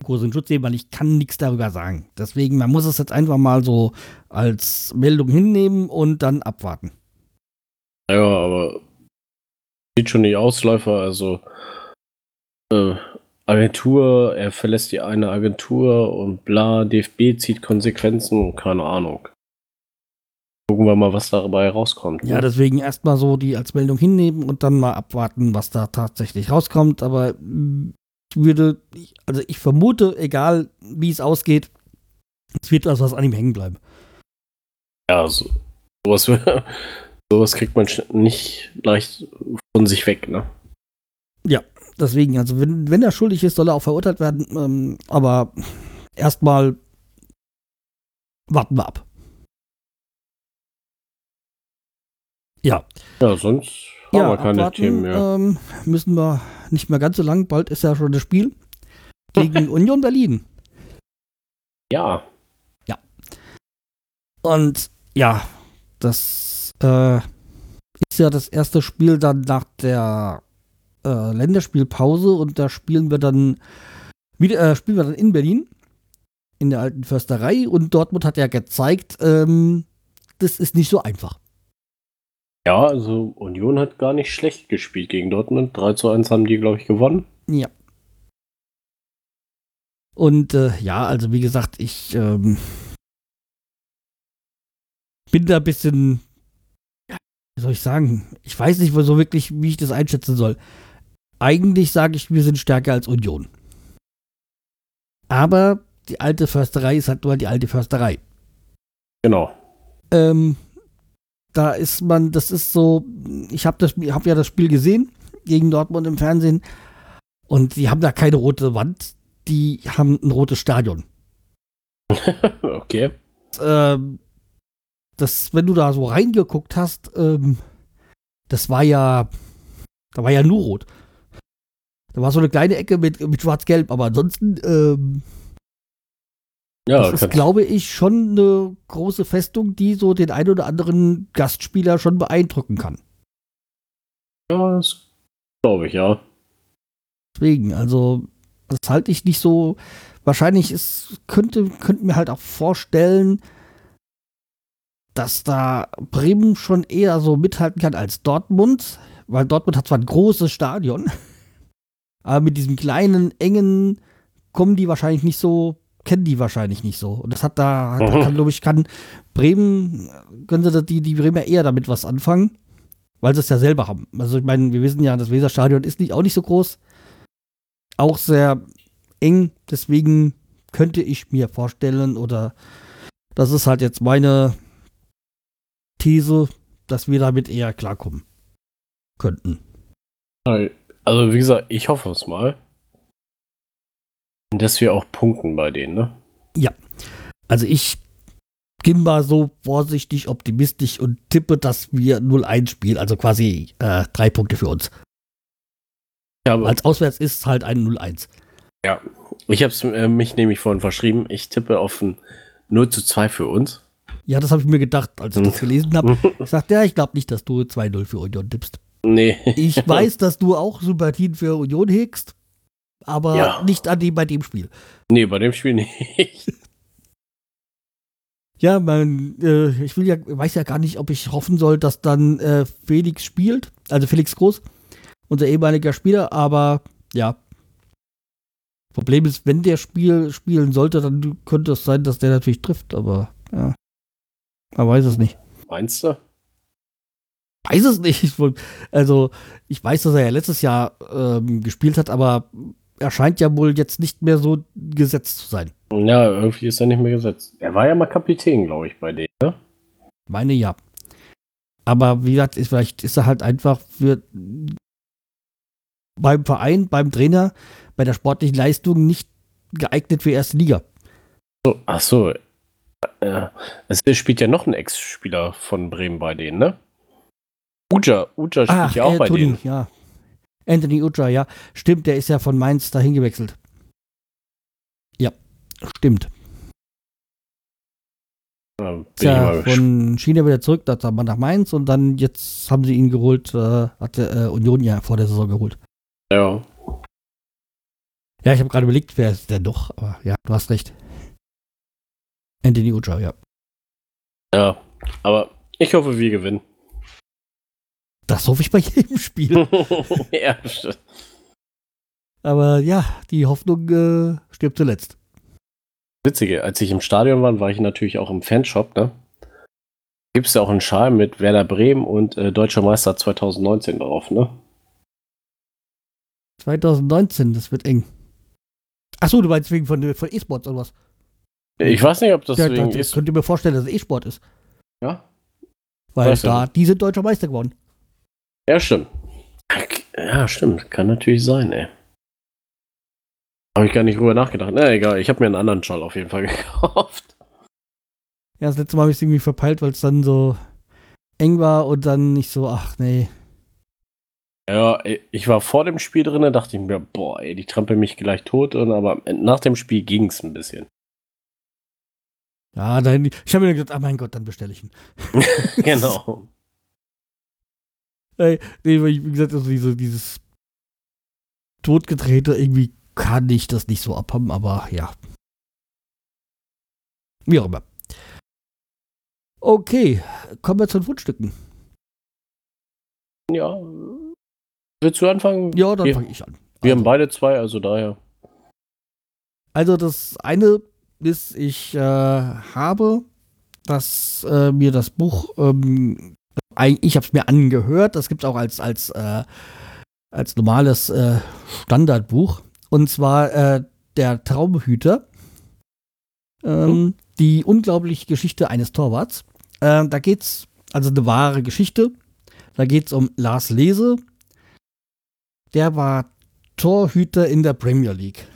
großen Schutz nehmen, weil ich kann nichts darüber sagen. Deswegen, man muss es jetzt einfach mal so als Meldung hinnehmen und dann abwarten. Ja, aber sieht schon die Ausläufer, also äh, Agentur, er verlässt die eine Agentur und bla, DFB zieht Konsequenzen, keine Ahnung. Gucken wir mal, was dabei rauskommt. Ja, ne? deswegen erstmal so die als Meldung hinnehmen und dann mal abwarten, was da tatsächlich rauskommt. Aber ich würde, also ich vermute, egal wie es ausgeht, es wird also was an ihm hängen bleiben. ja so, sowas, sowas kriegt man nicht leicht von sich weg, ne? Deswegen, also wenn, wenn er schuldig ist, soll er auch verurteilt werden. Ähm, aber erstmal warten wir ab. Ja, Ja, sonst haben ja wir keine abwarten, Themen mehr. Ähm, müssen wir nicht mehr ganz so lang. Bald ist ja schon das Spiel gegen Union Berlin. Ja, Und ja, das äh, ist ja das erste Spiel dann nach der äh, Länderspielpause und da spielen wir dann wieder äh, spielen wir dann in Berlin in der alten Försterei und Dortmund hat ja gezeigt, ähm, das ist nicht so einfach. ja, also Union hat gar nicht schlecht gespielt gegen Dortmund. 3 zu 1 haben die, glaube ich, gewonnen. Ja. Und äh, ja, also wie gesagt, ich ähm, bin da ein bisschen, wie soll ich sagen, ich weiß nicht so wirklich, wie ich das einschätzen soll. Eigentlich sage ich, wir sind stärker als Union. Aber die alte Försterei ist halt nur die alte Försterei. Genau. Ähm, da ist man, das ist so, ich habe das, hab ja das Spiel gesehen gegen Dortmund im Fernsehen und die haben da keine rote Wand, die haben ein rotes Stadion. okay. Ähm, das, wenn du da so reingeguckt hast, ähm, das war ja, da war ja nur rot. Da war so eine kleine Ecke mit, mit schwarz-gelb, aber ansonsten, ähm, Ja, das ist, glaube ich, schon eine große Festung, die so den ein oder anderen Gastspieler schon beeindrucken kann. ja, das glaube ich, ja. Deswegen, also, das halte ich nicht so. Wahrscheinlich ist, könnte, könnte mir halt auch vorstellen, dass da Bremen schon eher so mithalten kann als Dortmund, weil Dortmund hat zwar ein großes Stadion, aber mit diesem kleinen, engen kommen die wahrscheinlich nicht so, kennen die wahrscheinlich nicht so. Und das hat da, da Mhm. kann, glaube ich, kann Bremen, können sie die, die Bremer eher damit was anfangen, weil sie es ja selber haben. Also ich meine, wir wissen ja, das Weserstadion ist nicht, auch nicht so groß auch sehr eng. Deswegen könnte ich mir vorstellen, oder das ist halt jetzt meine These, dass wir damit eher klarkommen könnten. Also, wie gesagt, ich hoffe es mal. Und Dass wir auch punkten bei denen, ne? Also ich bin mal so vorsichtig optimistisch und tippe, dass wir 0-1 spielen, also quasi äh, drei Punkte für uns. Habe, Als Auswärts ist es halt ein 0-1. ich habe äh, mich nämlich vorhin verschrieben. Ich tippe auf ein 0 zu 2 für uns. Ja, das habe ich mir gedacht, als ich das gelesen habe. Ich sagte, ja, ich glaube nicht, dass du 2-0 für Union tippst. nee. Ich weiß, dass du auch Sympathien für Union hegst, aber Ja. nicht an dem, bei dem Spiel. Nee, bei dem Spiel nicht. Ja, man, äh, ich will ja, weiß ja gar nicht, ob ich hoffen soll, dass dann äh, Felix spielt, also Felix Groß, unser ehemaliger Spieler, aber ja. Problem ist, wenn der Spiel spielen sollte, dann könnte es sein, dass der natürlich trifft, aber ja. Man weiß es nicht. Meinst du? Weiß es nicht. Also, ich weiß, dass er ja letztes Jahr ähm, gespielt hat, aber er scheint ja wohl jetzt nicht mehr so gesetzt zu sein. Ja, irgendwie ist er nicht mehr gesetzt. Er war ja mal Kapitän, glaube ich, bei denen, ne? Meine ja. Aber wie gesagt, ist, vielleicht ist er halt einfach für beim Verein, beim Trainer, bei der sportlichen Leistung nicht geeignet für erste Liga. Ach so. Äh, es spielt ja noch ein Ex-Spieler von Bremen bei denen, ne? Uja, Uja spielt Ach, ja auch äh, bei Toni, denen. ja. Anthony Uja, ja. Stimmt, der ist ja von Mainz dahin gewechselt. Stimmt. Ja, ich Ja, mal von China wieder zurück, das war nach Mainz und dann jetzt haben sie ihn geholt, äh, hat der äh, Union ja vor der Saison geholt. Ja. Ja, ich habe gerade überlegt, wer ist denn doch, aber ja, du hast recht. Anthony Ucha, ja. ja, aber ich hoffe, wir gewinnen. Das hoffe ich bei jedem Spiel. ja, stimmt. aber ja, die Hoffnung äh, stirbt zuletzt. Witzige, als ich im Stadion war, war ich natürlich auch im Fanshop, ne? Gibt es ja auch einen Schal mit Werder Bremen und äh, Deutscher Meister 2019 drauf, ne? 2019, das wird eng. Achso, du meinst wegen von, von E-Sports oder was? Ich weiß nicht, ob das ja, deswegen das, ist. könnt ihr mir vorstellen, dass es E-Sport ist. Ja? Weil Weiß ja da, die sind deutscher Meister geworden. Ja, stimmt. Ja, stimmt. Kann natürlich sein, ey. Habe ich gar nicht drüber nachgedacht. Na, egal. Ich habe mir einen anderen Schal auf jeden Fall gekauft. Ja, das letzte Mal habe ich es irgendwie verpeilt, weil es dann so eng war und dann nicht so, ach nee. Ja, ich war vor dem Spiel drin, dachte ich mir, boah, ey, die trampeln mich gleich tot. Und, aber nach dem Spiel ging es ein bisschen. Ja, dann, ich habe mir gedacht, ah mein Gott, dann bestelle ich ihn. genau. Ey, nee, weil ich, wie gesagt, also diese, dieses Totgedrehte, irgendwie kann ich das nicht so abhaben, aber ja. Wie auch immer. Okay, kommen wir zu den Fundstücken. Ja. Willst du anfangen? Ja, dann fange ich an. Wir Also- haben beide zwei, also daher. Also das eine ist, ich äh, habe das, äh, mir das Buch, ähm, ich habe es mir angehört, das gibt es auch als, als, äh, als normales äh, Standardbuch. Und zwar äh, Der Traumhüter. Ähm, Die unglaubliche Geschichte eines Torwarts. Äh, da geht's, also eine wahre Geschichte. Da geht's um Lars Lese. Der war Torhüter in der Premier League.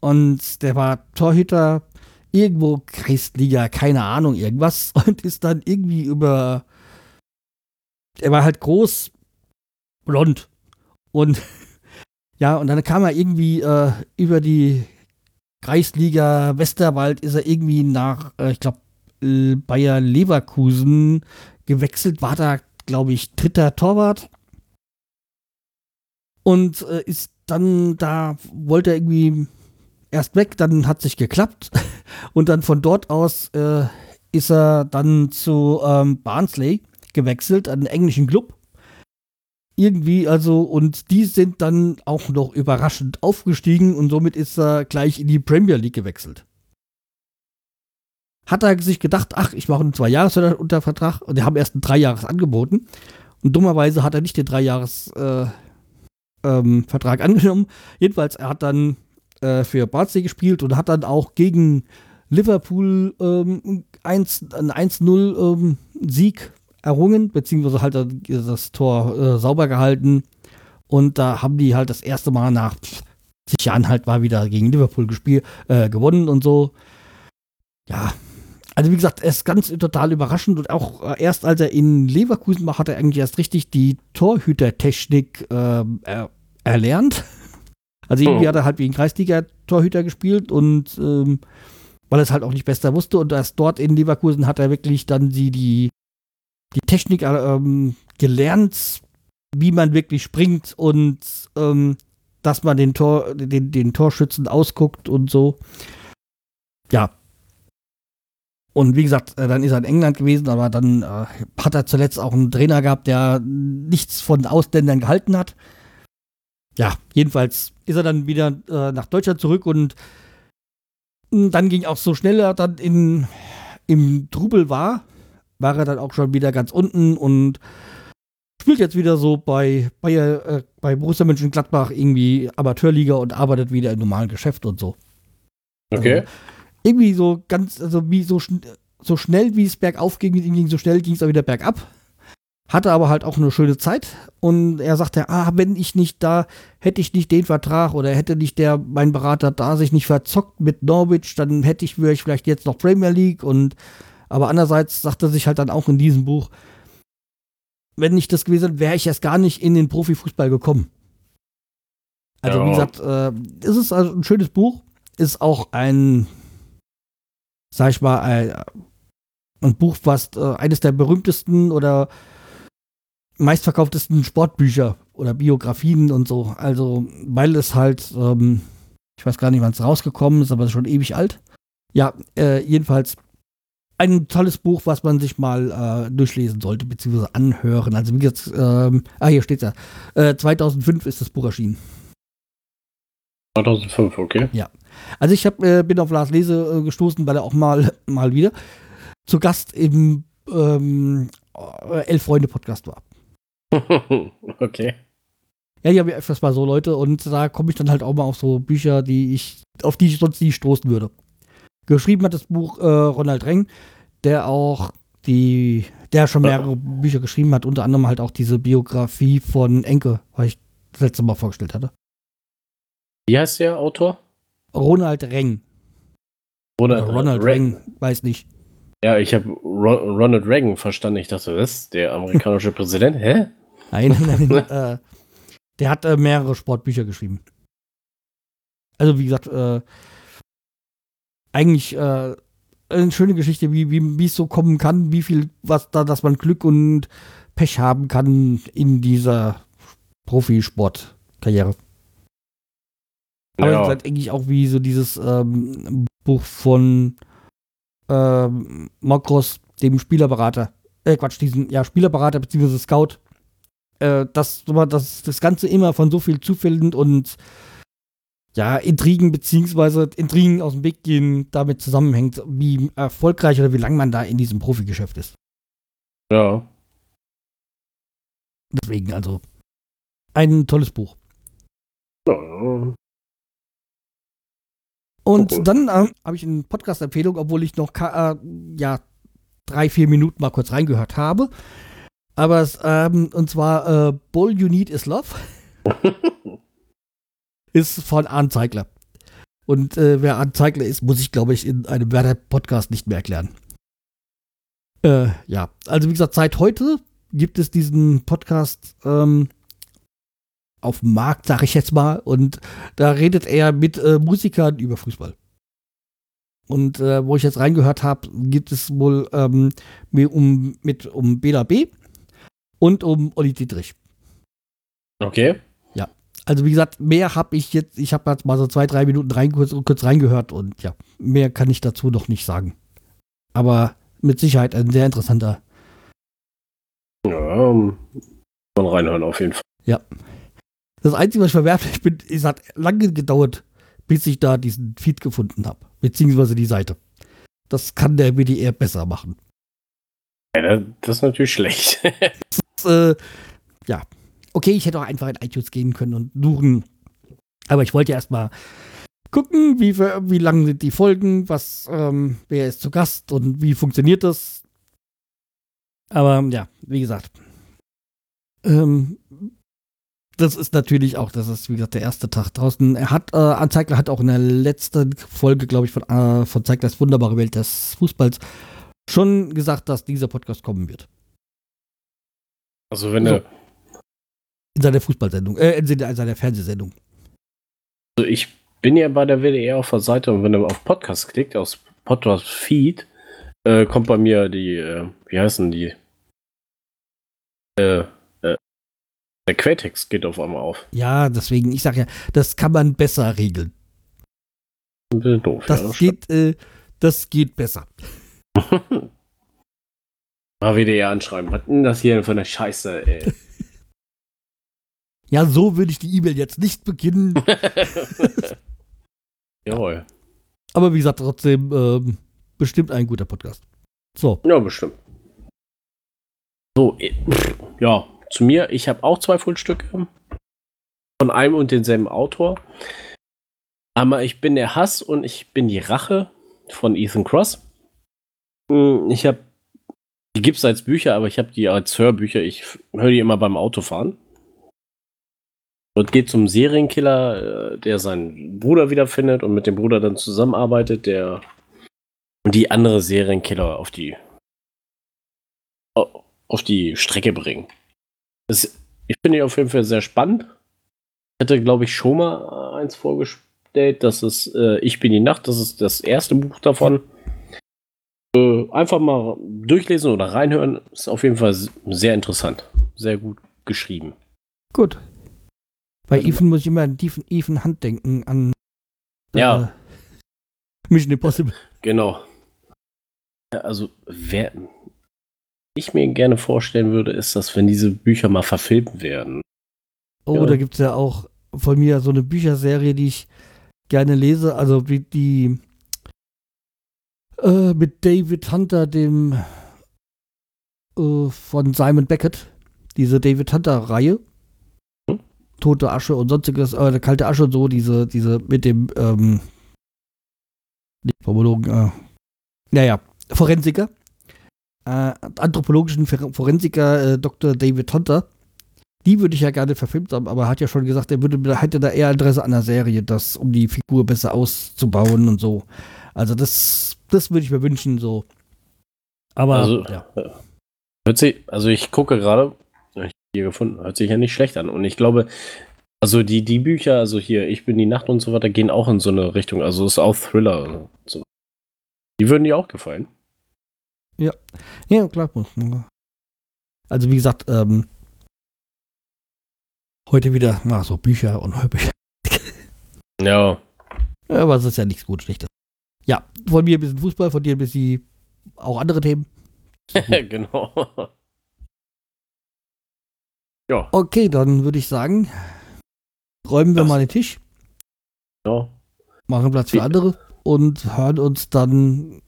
Und der war Torhüter irgendwo Kreisliga, keine Ahnung, irgendwas. Und ist dann irgendwie über. Er war halt groß, blond. Und ja, und dann kam er irgendwie äh, über die Kreisliga Westerwald, ist er irgendwie nach, äh, ich glaube, Bayer Leverkusen gewechselt, war da, glaube ich, dritter Torwart. Und äh, ist dann da, wollte er irgendwie erst weg, dann hat sich geklappt. Und dann von dort aus äh, ist er dann zu ähm, Barnsley gewechselt, einen englischen Club. Irgendwie, also, und die sind dann auch noch überraschend aufgestiegen und somit ist er gleich in die Premier League gewechselt. Hat er sich gedacht, ach, ich mache einen Zwei-Jahres- unter Vertrag und die haben erst einen Drei-Jahres angeboten. Und dummerweise hat er nicht den Drei-Jahres äh, ähm, Vertrag angenommen. Jedenfalls, er hat dann äh, für Barnsley gespielt und hat dann auch gegen Liverpool ähm, 1, einen 1-0 ähm, errungen, beziehungsweise halt das Tor äh, sauber gehalten. Und da haben die halt das erste Mal nach zig Jahren halt mal wieder gegen Liverpool gespielt, äh, gewonnen und so. Ja, also wie gesagt, es ist ganz total überraschend und auch äh, erst als er in Leverkusen war, hat er eigentlich erst richtig die Torhütertechnik ähm, er, erlernt. Also irgendwie Oh. hat er halt wie ein Kreisliga-Torhüter gespielt und ähm, weil er es halt auch nicht besser wusste und erst dort in Leverkusen hat er wirklich dann die, die, die Technik äh, ähm, gelernt, wie man wirklich springt und ähm, dass man den, Tor, den, den Torschützen ausguckt und so. Ja. Und wie gesagt, äh, dann ist er in England gewesen, aber dann äh, hat er zuletzt auch einen Trainer gehabt, der nichts von Ausländern gehalten hat. Ja, jedenfalls ist er dann wieder äh, nach Deutschland zurück und mh, dann ging auch so schnell er dann in, im Trubel war, war er dann auch schon wieder ganz unten und spielt jetzt wieder so bei, bei, äh, bei Borussia Mönchengladbach irgendwie Amateurliga und arbeitet wieder im normalen Geschäft und so. Okay. Also, irgendwie so ganz, also wie so, schn so schnell wie es bergauf ging, ging, so schnell ging es auch wieder bergab. Hatte aber halt auch eine schöne Zeit und er sagte, ah, wenn ich nicht da, hätte ich nicht den Vertrag oder hätte nicht der, mein Berater da sich nicht verzockt mit Norwich, dann hätte ich, wäre ich vielleicht jetzt noch Premier League und aber andererseits sagt er sich halt dann auch in diesem Buch, wenn nicht das gewesen wäre, wäre ich erst gar nicht in den Profifußball gekommen. Also Ja. wie gesagt, äh, es ist also ein schönes Buch, ist auch ein sag ich mal, ein, ein Buch, was äh, eines der berühmtesten oder meistverkauftesten Sportbücher oder Biografien und so. Also, weil es halt, ähm, ich weiß gar nicht, wann es rausgekommen ist, aber es ist schon ewig alt. Ja, äh, jedenfalls ein tolles Buch, was man sich mal äh, durchlesen sollte, beziehungsweise anhören. Also, wie gesagt, ähm, ah, hier steht ja. Äh, 2005 ist das Buch erschienen. 2005, okay. Ja. Also, ich hab, äh, bin auf Lars Lese äh, gestoßen, weil er auch mal, mal wieder zu Gast im ähm, Elf Freunde Podcast war. okay. Ja, die haben ja öfters mal so Leute und da komme ich dann halt auch mal auf so Bücher, die ich, auf die ich sonst nie stoßen würde. Geschrieben hat das Buch äh, Ronald Reng, der auch die, der schon mehrere Bücher geschrieben hat, unter anderem halt auch diese Biografie von Enke, was ich das letzte Mal vorgestellt hatte. Wie heißt der Autor? Ronald Reng. Ronald, Ronald Reng, weiß nicht. Ja, ich habe Ronald Reagan verstanden. Ich dachte, das ist der amerikanische Präsident. Hä? Nein, nein, nein. äh, der hat äh, mehrere Sportbücher geschrieben. Also, wie gesagt, äh, eigentlich äh, eine schöne Geschichte, wie, wie, wie es so kommen kann, wie viel, was da, dass man Glück und Pech haben kann in dieser Profisportkarriere. Aber Ja. halt eigentlich auch wie so dieses ähm, Buch von ähm, Mokros, dem Spielerberater. Äh, Quatsch, diesen, ja, Spielerberater bzw. Scout. Äh, dass mal das, das Ganze immer von so viel Zufällen und ja, Intrigen beziehungsweise Intrigen aus dem Weg gehen damit zusammenhängt, wie erfolgreich oder wie lang man da in diesem Profigeschäft ist. Ja. Deswegen also ein tolles Buch. ja. Und Okay. dann äh, habe ich eine Podcast-Empfehlung, obwohl ich noch äh, ja, drei, vier Minuten mal kurz reingehört habe. Aber es, ähm, und zwar äh, All You Need Is Love ist von Arndt Zeigler. Und äh, wer Arndt Zeigler ist, muss ich, glaube ich, in einem Werder-Podcast nicht mehr erklären. Äh, ja, also wie gesagt, seit heute gibt es diesen Podcast ähm, auf dem Markt, sage ich jetzt mal. Und da redet er mit äh, Musikern über Fußball. Und äh, wo ich jetzt reingehört habe, gibt es wohl ähm, mir um, mit um Bela B. und um Olli Dietrich. Okay. Also wie gesagt, mehr habe ich jetzt, ich habe jetzt mal so zwei, drei Minuten rein, kurz, kurz reingehört und ja, mehr kann ich dazu noch nicht sagen. Aber mit Sicherheit ein sehr interessanter. Ja, ähm, mal reinhören auf jeden Fall. Das Einzige, was ich verwerflich bin, es hat lange gedauert, bis ich da diesen Feed gefunden habe. Beziehungsweise die Seite. Das kann der WDR besser machen. Ja, das ist natürlich schlecht. äh, ja, okay, ich hätte auch einfach in iTunes gehen können und suchen. Aber ich wollte ja erstmal gucken, wie, wie lang sind die Folgen, was, ähm, wer ist zu Gast und wie funktioniert das. Aber ja, wie gesagt. Ähm, das ist natürlich auch, das ist wie gesagt der erste Tag draußen. Er hat, äh, Anzeigler hat auch in der letzten Folge, glaube ich, von, äh, von Zeiglers wunderbare Welt des Fußballs schon gesagt, dass dieser Podcast kommen wird. Also wenn So. du, In seiner Fußballsendung, äh, in seiner, in seiner Fernsehsendung. also ich bin ja bei der WDR auf der Seite und wenn du auf Podcast klickt, aus Podcast Feed, äh, kommt bei mir die, äh, wie heißen die? Äh, äh, der Quelltext geht auf einmal auf. Ja, deswegen, ich sage ja, das kann man besser regeln. Ein bisschen doof. Das ja, geht, äh, das geht besser. Mal WDR anschreiben. Was ist denn das hier für eine Scheiße, ey? Ja, so würde ich die E-Mail jetzt nicht beginnen. Jawohl. aber wie gesagt, trotzdem ähm, bestimmt ein guter Podcast. So, Ja, bestimmt. So, eh, ja, zu mir. Ich habe auch zwei Fundstücke von einem und denselben Autor. Aber ich bin der Hass und ich bin die Rache von Ethan Cross. Hm, Ich habe, die gibt es als Bücher, aber ich habe die als Hörbücher. Ich höre die immer beim Autofahren. Dort geht es um Serienkiller, äh, der seinen Bruder wiederfindet und mit dem Bruder dann zusammenarbeitet, der und die andere Serienkiller auf die au- auf die Strecke bringen. Das, ich finde die auf jeden Fall sehr spannend. Ich hatte, glaube ich, schon mal eins vorgestellt. Das ist äh, Ich bin die Nacht. Das ist das erste Buch davon. Äh, einfach mal durchlesen oder reinhören. Ist auf jeden Fall sehr interessant. Sehr gut geschrieben. Gut. Bei also, Ethan muss ich immer an Ethan, Ethan Hunt denken, an äh, ja. Mission Impossible. Genau. Also, wer ich mir gerne vorstellen würde, ist, dass wenn diese Bücher mal verfilmt werden. Oh, ja. da gibt es ja auch von mir so eine Bücherserie, die ich gerne lese, also die, die äh, mit David Hunter, dem äh, von Simon Beckett, diese David Hunter-Reihe. Hm? Tote Asche und sonstiges, äh, kalte Asche und so, diese, diese mit dem ähm, Formologen, äh, naja, Forensiker, äh, anthropologischen Forensiker äh, Dr. David Hunter. Die würde ich ja gerne verfilmt haben, aber er hat ja schon gesagt, er würde, hätte da eher Interesse an der Serie, das, um die Figur besser auszubauen und so. Also das, das würde ich mir wünschen, so. Aber also, ja. Hört sich, also ich gucke gerade, hier gefunden, hört sich ja nicht schlecht an. Und ich glaube, also die, die Bücher, also hier, Ich bin die Nacht und so weiter, gehen auch in so eine Richtung. Also ist auch Thriller. So. Die würden dir auch gefallen. Ja, ja, klar. Also wie gesagt, ähm, heute wieder na, so Bücher und Hörbücher. ja. Aber es ist ja nichts gut, schlechtes. Ja, von mir ein bisschen Fußball, von dir ein bisschen auch andere Themen. genau. ja. Okay, dann würde ich sagen, räumen wir das. mal den Tisch. Ja. Machen Platz für andere und hören uns dann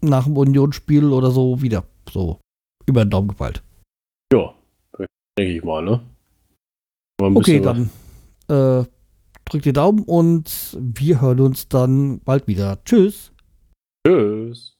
nach dem Unionsspiel oder so wieder. So über den Daumen gepeilt. Ja, denke ich mal, ne? Mal okay, dann äh, drückt die Daumen und wir hören uns dann bald wieder. Tschüss. Tschüss.